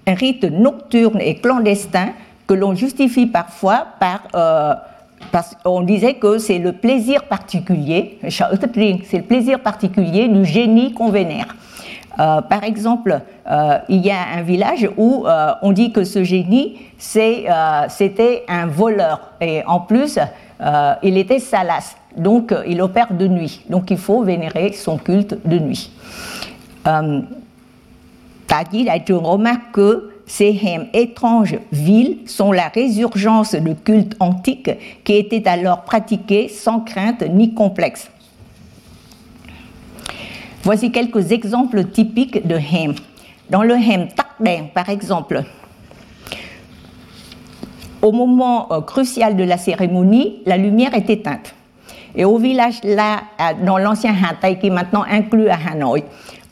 un rite nocturne et clandestin que l'on justifie parfois par euh, parce qu'on disait que c'est le plaisir particulier, c'est le plaisir particulier du génie qu'on vénère. Euh, par exemple, euh, il y a un village où on dit que ce génie, c'était un voleur. Et en plus, euh, il était salas, donc euh, il opère de nuit. Donc il faut vénérer son culte de nuit. Euh, Tadi Đại Trường remarque que ces étranges villes sont la résurgence de cultes antiques qui étaient alors pratiqués sans crainte ni complexe. Voici quelques exemples typiques de hèmes. Dans le hème Takdeng, par exemple, au moment euh, crucial de la cérémonie, la lumière est éteinte. Et au village là, dans l'ancien Hatay, qui maintenant inclus à Hanoï,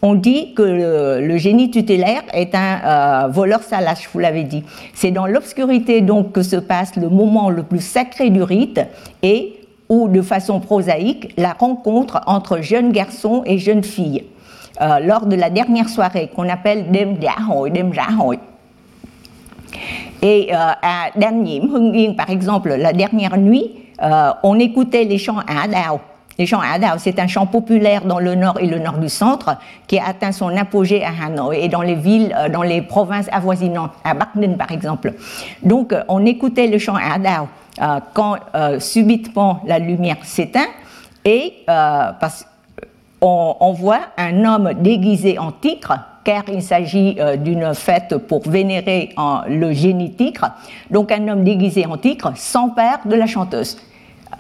on dit que le, génie tutélaire est un euh, voleur salache, vous l'avez dit. C'est dans l'obscurité donc que se passe le moment le plus sacré du rite et où, de façon prosaïque, la rencontre entre jeunes garçons et jeunes filles. Euh, lors de la dernière soirée qu'on appelle Dem Dem et euh, à Dan Hưng par exemple, la dernière nuit, on écoutait les chants à Adao. Les chants Adao, c'est un chant populaire dans le nord et le nord du centre qui a atteint son apogée à Hanoï et dans les villes, euh, dans les provinces avoisinantes, à Ninh par exemple. Donc, on écoutait le chant Adao quand subitement la lumière s'éteint et on, voit un homme déguisé en tigre car il s'agit euh, d'une fête pour vénérer le génie tigre. Donc un homme déguisé en tigre s'empare de la chanteuse.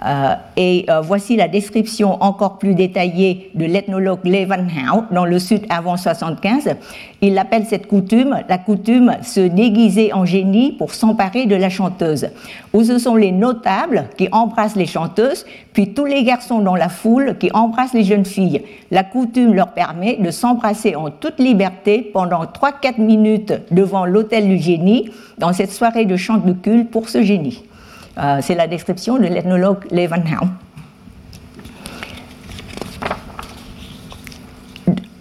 Euh, et euh, voici la description encore plus détaillée de l'ethnologue Hảo dans le Sud avant 75. Il appelle cette coutume la coutume se déguiser en génie pour s'emparer de la chanteuse, où ce sont les notables qui embrassent les chanteuses, puis tous les garçons dans la foule qui embrassent les jeunes filles. La coutume leur permet de s'embrasser en toute liberté pendant 3-4 minutes devant l'hôtel du génie dans cette soirée de chant de culte pour ce génie. Euh, c'est la description de l'ethnologue Văn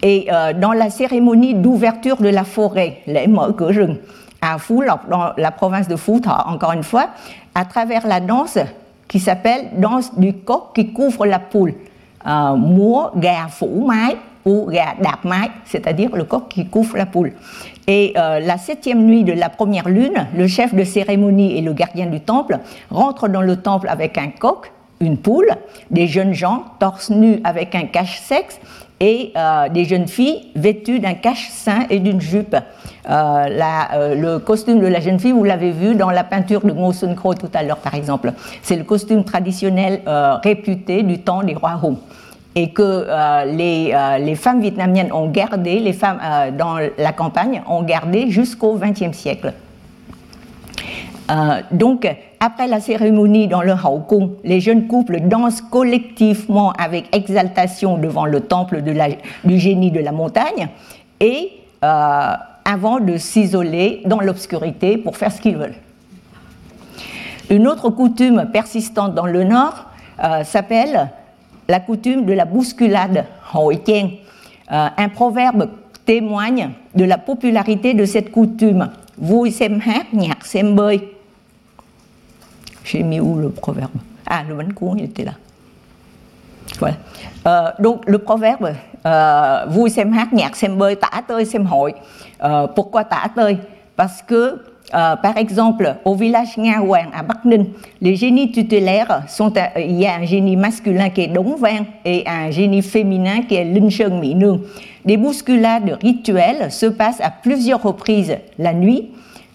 Et euh, dans la cérémonie d'ouverture de la forêt, les à Phú dans la province de Phú encore une fois, à travers la danse qui s'appelle danse du coq qui couvre la poule, euh, gà phủ ou mái, c'est-à-dire le coq qui couvre la poule. Et euh, la septième nuit de la première lune, le chef de cérémonie et le gardien du temple rentrent dans le temple avec un coq, une poule, des jeunes gens torse nus avec un cache-sexe et euh, des jeunes filles vêtues d'un cache-sein et d'une jupe. Euh, le costume de la jeune fille, vous l'avez vu dans la peinture de Ngo Sun Kro tout à l'heure, par exemple. C'est le costume traditionnel réputé du temps des rois Hùng et que euh, les, euh, les, femmes vietnamiennes ont gardé, les femmes euh, dans la campagne ont gardé jusqu'au XXe siècle. donc, après la cérémonie dans le Hao Kung, les jeunes couples dansent collectivement avec exaltation devant le temple du génie de la montagne et avant de s'isoler dans l'obscurité pour faire ce qu'ils veulent. Une autre coutume persistante dans le Nord s'appelle la coutume de la bousculade, euh, un proverbe témoigne de la popularité de cette coutume. Vui xem hát, nhạc xem bơi. J'ai mis où le proverbe Ah, le bánh cuốn, il était là. Voilà. Ờ, euh, donc le proverbe euh, vui xem hát, nhạc xem bơi, tả tơi xem hội. Euh, pourquoi tả tơi Parce que euh, par exemple, au village Nga Hoàng à Bắc Ninh, les génies tutélaires sont, il y a un génie masculin qui est Dong Vang et un génie féminin qui est Linh Sơn Mỹ Nương. Des bousculades rituelles se passent à plusieurs reprises la nuit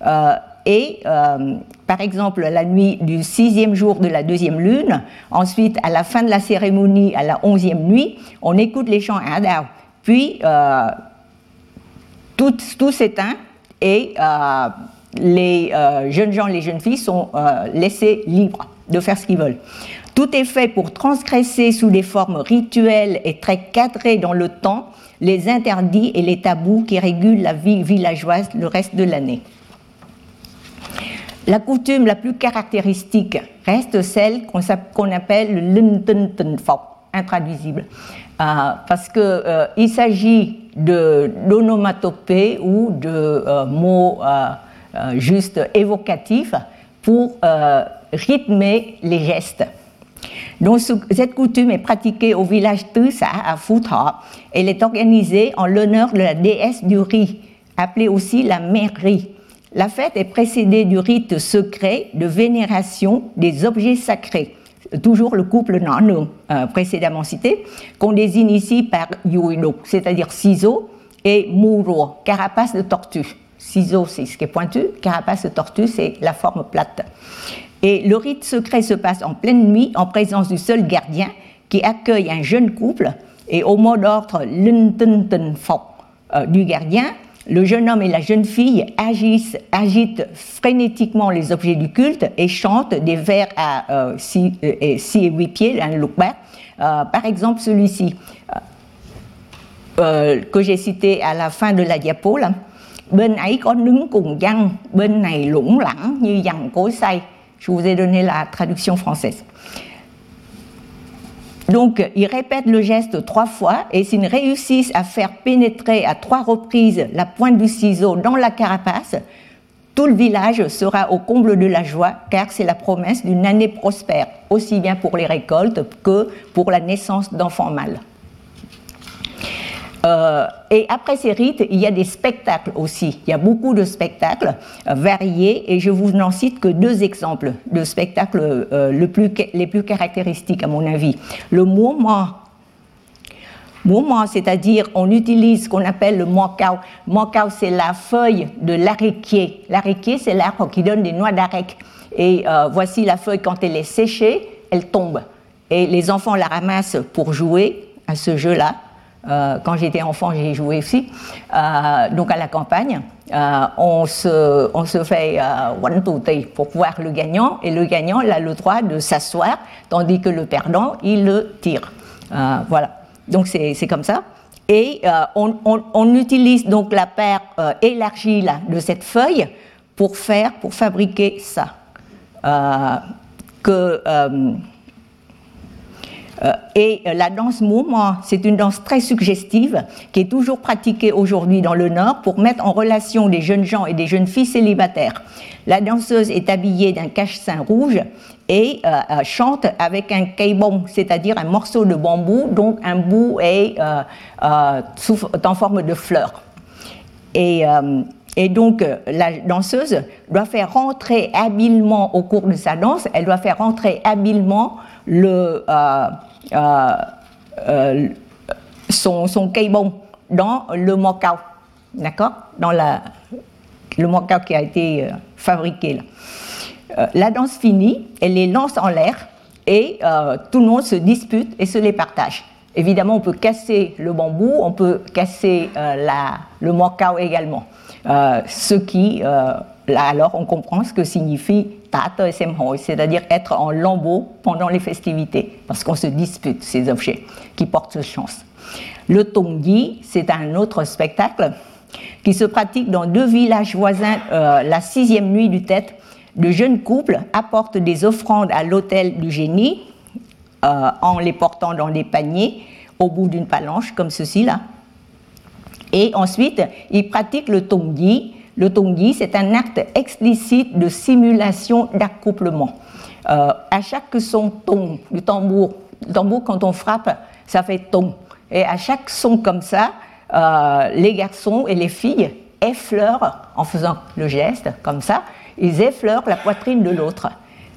euh, et euh, par exemple la nuit du sixième jour de la deuxième lune, ensuite à la fin de la cérémonie, à la onzième nuit, on écoute les chants Adao. Puis euh, tout, tout s'éteint et euh, les euh, jeunes gens, les jeunes filles sont laissés libres de faire ce qu'ils veulent. Tout est fait pour transgresser sous des formes rituelles et très cadrées dans le temps les interdits et les tabous qui régulent la vie villageoise le reste de l'année. La coutume la plus caractéristique reste celle qu'on appelle le fort intraduisible, euh, parce qu'il euh, s'agit d'onomatopées ou de euh, mots juste évocatifs pour rythmer les gestes. Donc, cette coutume est pratiquée au village Tusa à Futa. Elle est organisée en l'honneur de la déesse du riz, appelée aussi la mairie. La fête est précédée du rite secret de vénération des objets sacrés. Toujours le couple Nanu, euh, précédemment cité, qu'on désigne ici par Yuido, c'est-à-dire ciseaux, et Muro, carapace de tortue. Ciseaux, c'est ce qui est pointu, carapace de tortue, c'est la forme plate. Et le rite secret se passe en pleine nuit en présence du seul gardien qui accueille un jeune couple et au mot d'ordre euh, du gardien, le jeune homme et la jeune fille agissent, agitent frénétiquement les objets du culte et chantent des vers à 6 euh, et, et 8 pieds, un lookback. Euh, par exemple, celui-ci, que j'ai cité à la fin de la diapo, là. Je vous ai donné la traduction française. Donc, ils répètent le geste trois fois et s'ils réussissent à faire pénétrer à trois reprises la pointe du ciseau dans la carapace, tout le village sera au comble de la joie car c'est la promesse d'une année prospère, aussi bien pour les récoltes que pour la naissance d'enfants mâles. Euh, et après ces rites, il y a des spectacles aussi. Il y a beaucoup de spectacles euh, variés et je vous n'en cite que deux exemples de spectacles euh, les plus caractéristiques à mon avis. Le moment Moment, c'est-à-dire on utilise ce qu'on appelle le mokao. Mokao, c'est la feuille de l'aréquier. L'aréquier, c'est l'arbre qui donne des noix d'arec. Et voici la feuille, quand elle est séchée, elle tombe. Et les enfants la ramassent pour jouer à ce jeu-là. Euh, quand j'étais enfant, j'ai joué aussi. Euh, donc à la campagne, euh, on, se, fait one two pour voir le gagnant, et le gagnant il a le droit de s'asseoir, tandis que le perdant, il le tire. voilà. Donc c'est comme ça. Et on, utilise donc la paire élargie de cette feuille pour faire, pour fabriquer ça. que et euh, la danse mouvement, c'est une danse très suggestive qui est toujours pratiquée aujourd'hui dans le Nord pour mettre en relation des jeunes gens et des jeunes filles célibataires. La danseuse est habillée d'un cache-sein rouge et euh, chante avec un kaibong, c'est-à-dire un morceau de bambou dont un bout est en forme de fleur. Et, et, donc, la danseuse doit faire rentrer habilement au cours de sa danse, elle doit faire rentrer habilement le, euh, euh, son, son caibon dans le mokao, d'accord Dans la, le mokao qui a été euh, fabriqué là. la danse finie, elle les lance en l'air et tout le monde se dispute et se les partage. Évidemment, on peut casser le bambou, on peut casser la, le mokao également. ce qui, là alors, on comprend ce que signifie c'est-à-dire être en lambeau pendant les festivités, parce qu'on se dispute ces objets qui portent chance. Le Tongyi, c'est un autre spectacle qui se pratique dans deux villages voisins euh, la sixième nuit du Tête. De jeunes couples apportent des offrandes à l'hôtel du génie euh, en les portant dans des paniers au bout d'une palanche comme ceci là. Et ensuite, ils pratiquent le Tongyi, le tongi, c'est un acte explicite de simulation d'accouplement. Euh, à chaque son ton du tambour, le tambour quand on frappe, ça fait ton. Et à chaque son comme ça, euh, les garçons et les filles effleurent, en faisant le geste comme ça, ils effleurent la poitrine de l'autre.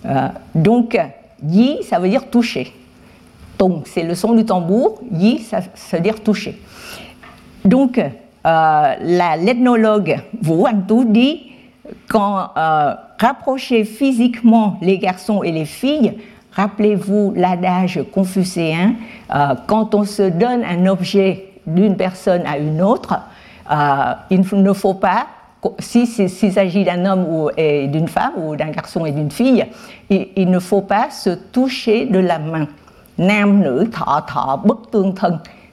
Euh, donc, yi, ça veut dire toucher. Tong, c'est le son du tambour. Yi, ça, ça veut dire toucher. Donc, euh, l'ethnologue Tú dit quand euh, rapprocher physiquement les garçons et les filles, rappelez-vous l'adage confucéen, euh, quand on se donne un objet d'une personne à une autre, euh, il ne faut pas, s'il s'agit d'un homme ou d'une femme ou d'un garçon et d'une fille, il, ne faut pas se toucher de la main.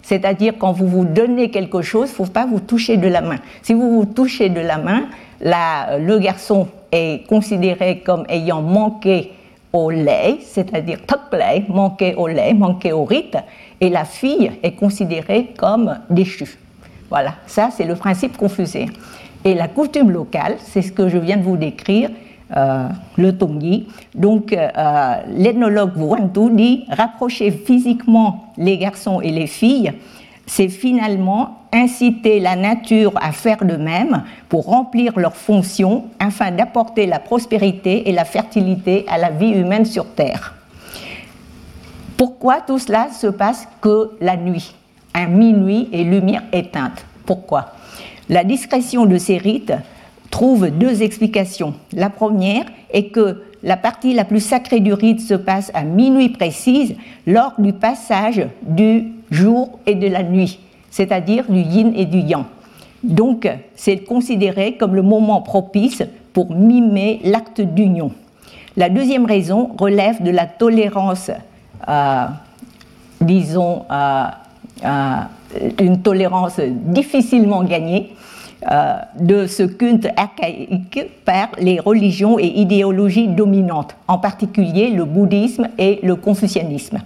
C'est-à-dire quand vous vous donnez quelque chose, il ne faut pas vous toucher de la main. Si vous vous touchez de la main, le garçon est considéré comme ayant manqué au lait, c'est-à-dire manqué au lait, manqué au rite, et la fille est considérée comme déchue. Voilà, ça c'est le principe confusé. Et la coutume locale, c'est ce que je viens de vous décrire, euh, le Tongi. Donc, euh, l'ethnologue Wuantu dit rapprocher physiquement les garçons et les filles, c'est finalement inciter la nature à faire de même pour remplir leurs fonctions afin d'apporter la prospérité et la fertilité à la vie humaine sur Terre. Pourquoi tout cela se passe que la nuit, un minuit et lumière éteinte Pourquoi? La discrétion de ces rites trouve deux explications. La première est que la partie la plus sacrée du rite se passe à minuit précise lors du passage du jour et de la nuit, c'est-à-dire du yin et du yang. Donc, c'est considéré comme le moment propice pour mimer l'acte d'union. La deuxième raison relève de la tolérance euh, disons, euh, euh, une tolérance difficilement gagnée de ce culte archaïque par les religions et idéologies dominantes, en particulier le bouddhisme et le confucianisme.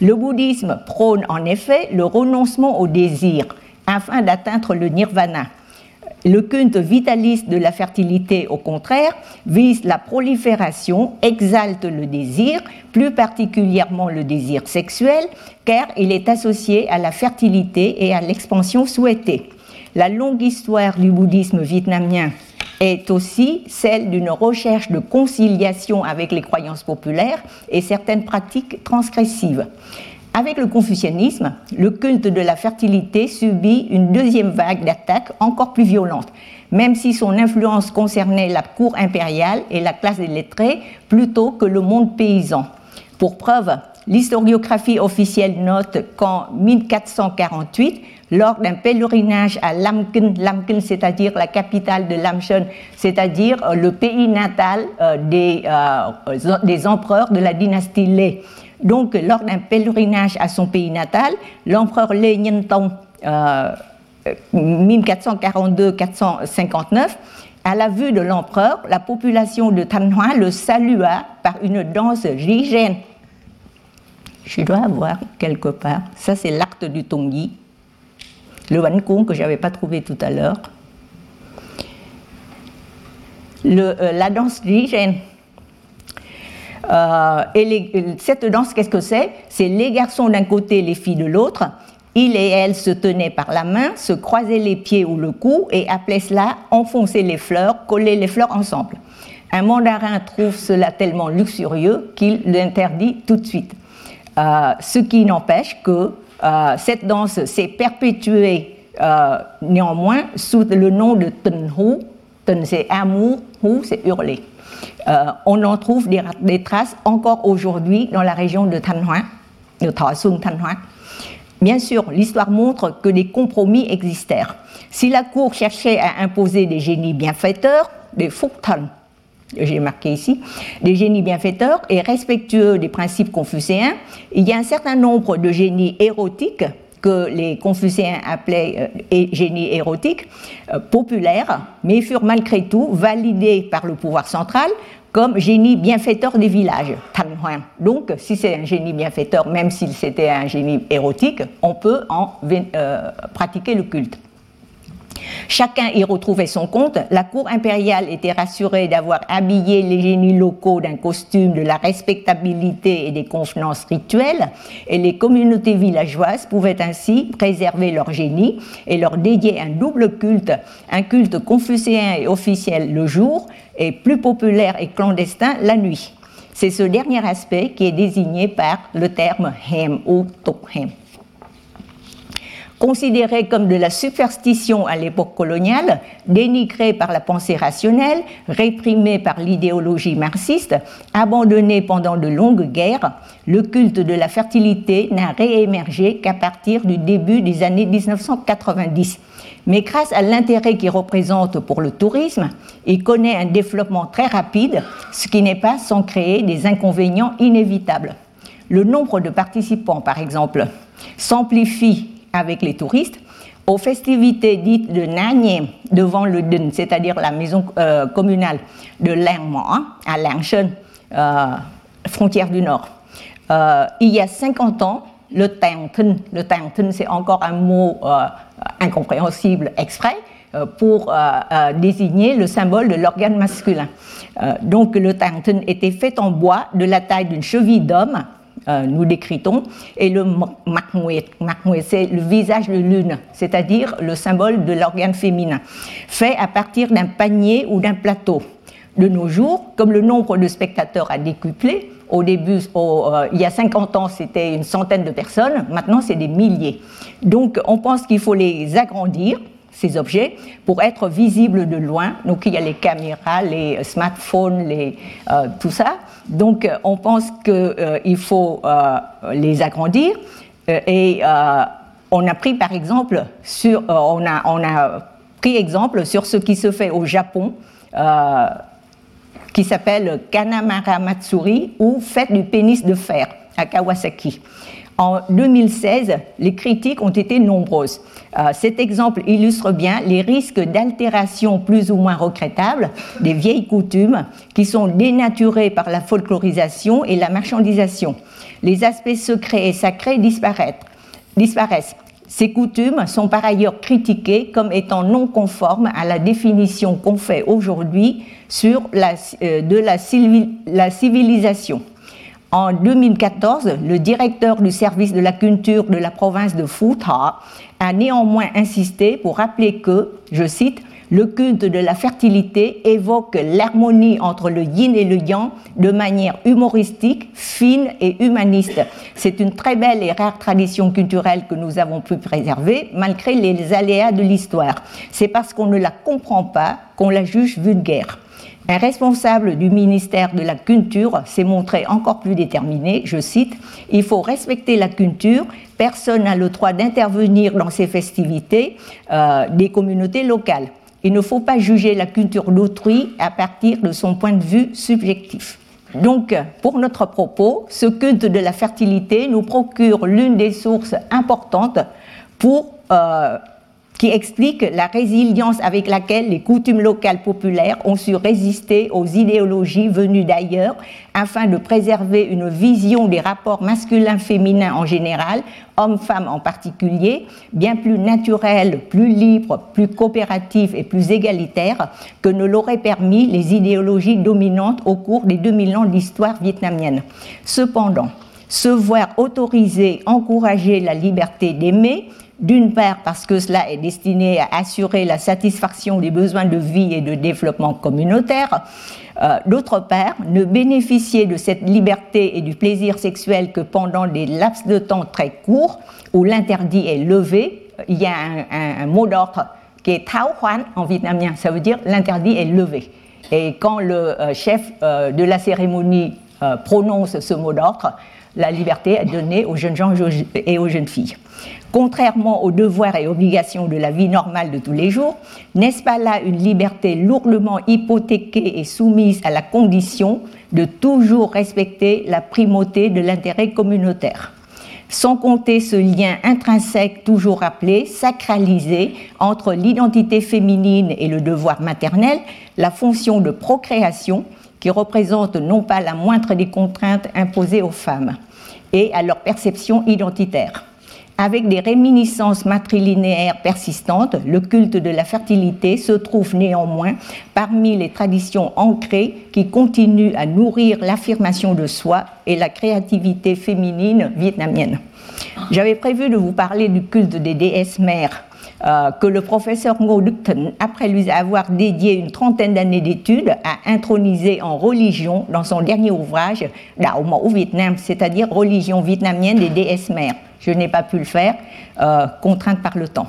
Le bouddhisme prône en effet le renoncement au désir afin d'atteindre le nirvana, le culte vitaliste de la fertilité, au contraire, vise la prolifération, exalte le désir, plus particulièrement le désir sexuel, car il est associé à la fertilité et à l'expansion souhaitée. La longue histoire du bouddhisme vietnamien est aussi celle d'une recherche de conciliation avec les croyances populaires et certaines pratiques transgressives. Avec le confucianisme, le culte de la fertilité subit une deuxième vague d'attaques encore plus violente, même si son influence concernait la cour impériale et la classe des lettrés plutôt que le monde paysan. Pour preuve, l'historiographie officielle note qu'en 1448, lors d'un pèlerinage à Lamkin, Lamkin c'est-à-dire la capitale de Lamshun, c'est-à-dire le pays natal euh, des, euh, des empereurs de la dynastie Lé, donc, lors d'un pèlerinage à son pays natal, l'empereur Lê Nhân Tông, 1442-459, à la vue de l'empereur, la population de Thanh Hoa le salua par une danse rigène. Je dois avoir quelque part. Ça, c'est l'acte du Tongi. Le Wan Kung que je n'avais pas trouvé tout à l'heure. Euh, la danse rigène euh, et cette danse, qu'est-ce que c'est? C'est les garçons d'un côté, les filles de l'autre. Il et elle se tenaient par la main, se croisaient les pieds ou le cou et appelaient cela enfoncer les fleurs, coller les fleurs ensemble. Un mandarin trouve cela tellement luxurieux qu'il l'interdit tout de suite. Euh, ce qui n'empêche que euh, cette danse s'est perpétuée néanmoins sous le nom de Tenhu. Ten c'est amour, Hu c'est hurler. Euh, on en trouve des, traces encore aujourd'hui dans la région de Thanh de Thọ Thanh Bien sûr, l'histoire montre que des compromis existèrent. Si la cour cherchait à imposer des génies bienfaiteurs, des Fuktan, j'ai marqué ici, des génies bienfaiteurs et respectueux des principes confucéens, il y a un certain nombre de génies érotiques que les Confucéens appelaient euh, génie érotique, euh, populaires, mais furent malgré tout validés par le pouvoir central comme génie bienfaiteur des villages, Donc, si c'est un génie bienfaiteur, même si c'était un génie érotique, on peut en euh, pratiquer le culte. Chacun y retrouvait son compte. La cour impériale était rassurée d'avoir habillé les génies locaux d'un costume de la respectabilité et des convenances rituelles, et les communautés villageoises pouvaient ainsi préserver leur génie et leur dédier un double culte, un culte confucéen et officiel le jour, et plus populaire et clandestin la nuit. C'est ce dernier aspect qui est désigné par le terme hem ou tokhem. Considéré comme de la superstition à l'époque coloniale, dénigré par la pensée rationnelle, réprimé par l'idéologie marxiste, abandonné pendant de longues guerres, le culte de la fertilité n'a réémergé qu'à partir du début des années 1990. Mais grâce à l'intérêt qu'il représente pour le tourisme, il connaît un développement très rapide, ce qui n'est pas sans créer des inconvénients inévitables. Le nombre de participants, par exemple, s'amplifie avec les touristes aux festivités dites de Nanye devant le Dun, c'est-à-dire la maison euh, communale de Langmo à Langshen, euh, frontière du Nord. Euh, il y a 50 ans, le Tangten, le c'est encore un mot incompréhensible exprès, pour désigner le symbole de l'organe masculin. donc le Tangten était fait en bois de la taille d'une cheville d'homme euh, nous décritons, et le makmouet, c'est le visage de lune, c'est-à-dire le symbole de l'organe féminin, fait à partir d'un panier ou d'un plateau. De nos jours, comme le nombre de spectateurs a décuplé, au début, euh, il y a 50 ans, c'était une centaine de personnes, maintenant c'est des milliers. Donc on pense qu'il faut les agrandir ces objets pour être visibles de loin. Donc il y a les caméras, les smartphones, les, euh, tout ça. Donc on pense qu'il euh, faut euh, les agrandir et on a pris par exemple on a, on a pris exemple sur ce qui se fait au Japon qui s'appelle Kanamara Matsuri ou fête du pénis de fer à Kawasaki. En 2016, les critiques ont été nombreuses. Euh, cet exemple illustre bien les risques d'altération plus ou moins regrettables des vieilles coutumes qui sont dénaturées par la folklorisation et la marchandisation. Les aspects secrets et sacrés disparaissent. Ces coutumes sont par ailleurs critiquées comme étant non conformes à la définition qu'on fait aujourd'hui euh, de la civilisation. En 2014, le directeur du service de la culture de la province de Futa a néanmoins insisté pour rappeler que, je cite, le culte de la fertilité évoque l'harmonie entre le yin et le yang de manière humoristique, fine et humaniste. C'est une très belle et rare tradition culturelle que nous avons pu préserver malgré les aléas de l'histoire. C'est parce qu'on ne la comprend pas qu'on la juge vulgaire. Un responsable du ministère de la Culture s'est montré encore plus déterminé, je cite, Il faut respecter la culture, personne n'a le droit d'intervenir dans ces festivités euh, des communautés locales. Il ne faut pas juger la culture d'autrui à partir de son point de vue subjectif. Donc, pour notre propos, ce culte de la fertilité nous procure l'une des sources importantes pour euh, qui explique la résilience avec laquelle les coutumes locales populaires ont su résister aux idéologies venues d'ailleurs afin de préserver une vision des rapports masculins-féminins en général, hommes-femmes en particulier, bien plus naturelle, plus libre, plus coopérative et plus égalitaire que ne l'auraient permis les idéologies dominantes au cours des 2000 ans d'histoire vietnamienne. Cependant, se voir autoriser, encourager la liberté d'aimer, d'une part parce que cela est destiné à assurer la satisfaction des besoins de vie et de développement communautaire, euh, d'autre part ne bénéficier de cette liberté et du plaisir sexuel que pendant des laps de temps très courts où l'interdit est levé, il y a un, mot d'ordre qui est Thao Huan en vietnamien, ça veut dire l'interdit est levé. Et quand le euh, chef euh, de la cérémonie prononce ce mot d'ordre, la liberté est donnée aux jeunes gens et aux jeunes filles. Contrairement aux devoirs et obligations de la vie normale de tous les jours, n'est-ce pas là une liberté lourdement hypothéquée et soumise à la condition de toujours respecter la primauté de l'intérêt communautaire? Sans compter ce lien intrinsèque toujours rappelé, sacralisé entre l'identité féminine et le devoir maternel, la fonction de procréation qui représente non pas la moindre des contraintes imposées aux femmes et à leur perception identitaire. Avec des réminiscences matrilinéaires persistantes, le culte de la fertilité se trouve néanmoins parmi les traditions ancrées qui continuent à nourrir l'affirmation de soi et la créativité féminine vietnamienne. J'avais prévu de vous parler du culte des déesses mères euh, que le professeur Ngo Duc après lui avoir dédié une trentaine d'années d'études, a intronisé en religion dans son dernier ouvrage Dao Mẫu Vietnam, c'est-à-dire religion vietnamienne des déesses mères je n'ai pas pu le faire, euh, contrainte par le temps.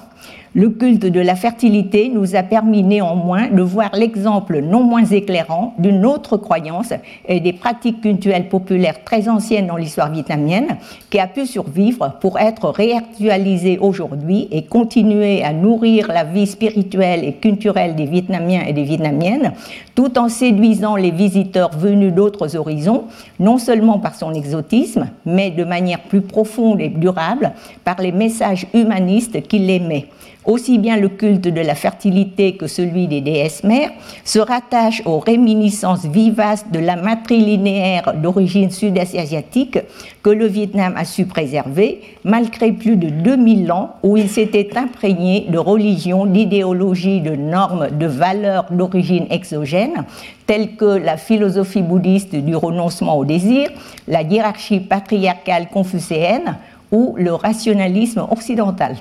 Le culte de la fertilité nous a permis néanmoins de voir l'exemple non moins éclairant d'une autre croyance et des pratiques culturelles populaires très anciennes dans l'histoire vietnamienne qui a pu survivre pour être réactualisée aujourd'hui et continuer à nourrir la vie spirituelle et culturelle des Vietnamiens et des Vietnamiennes tout en séduisant les visiteurs venus d'autres horizons, non seulement par son exotisme, mais de manière plus profonde et durable par les messages humanistes qu'il émet aussi bien le culte de la fertilité que celui des déesses mères, se rattachent aux réminiscences vivaces de la matrilinéaire d'origine sud-asiatique que le Vietnam a su préserver, malgré plus de 2000 ans où il s'était imprégné de religions, d'idéologies, de normes, de valeurs d'origine exogène, telles que la philosophie bouddhiste du renoncement au désir, la hiérarchie patriarcale confucéenne ou le rationalisme occidental.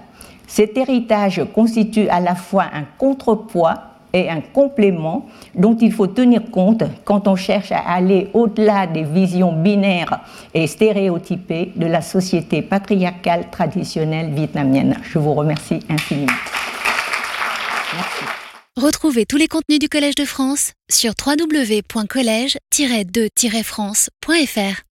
Cet héritage constitue à la fois un contrepoids et un complément dont il faut tenir compte quand on cherche à aller au-delà des visions binaires et stéréotypées de la société patriarcale traditionnelle vietnamienne. Je vous remercie infiniment. Retrouvez tous les contenus du Collège de France sur www.colège-2-france.fr.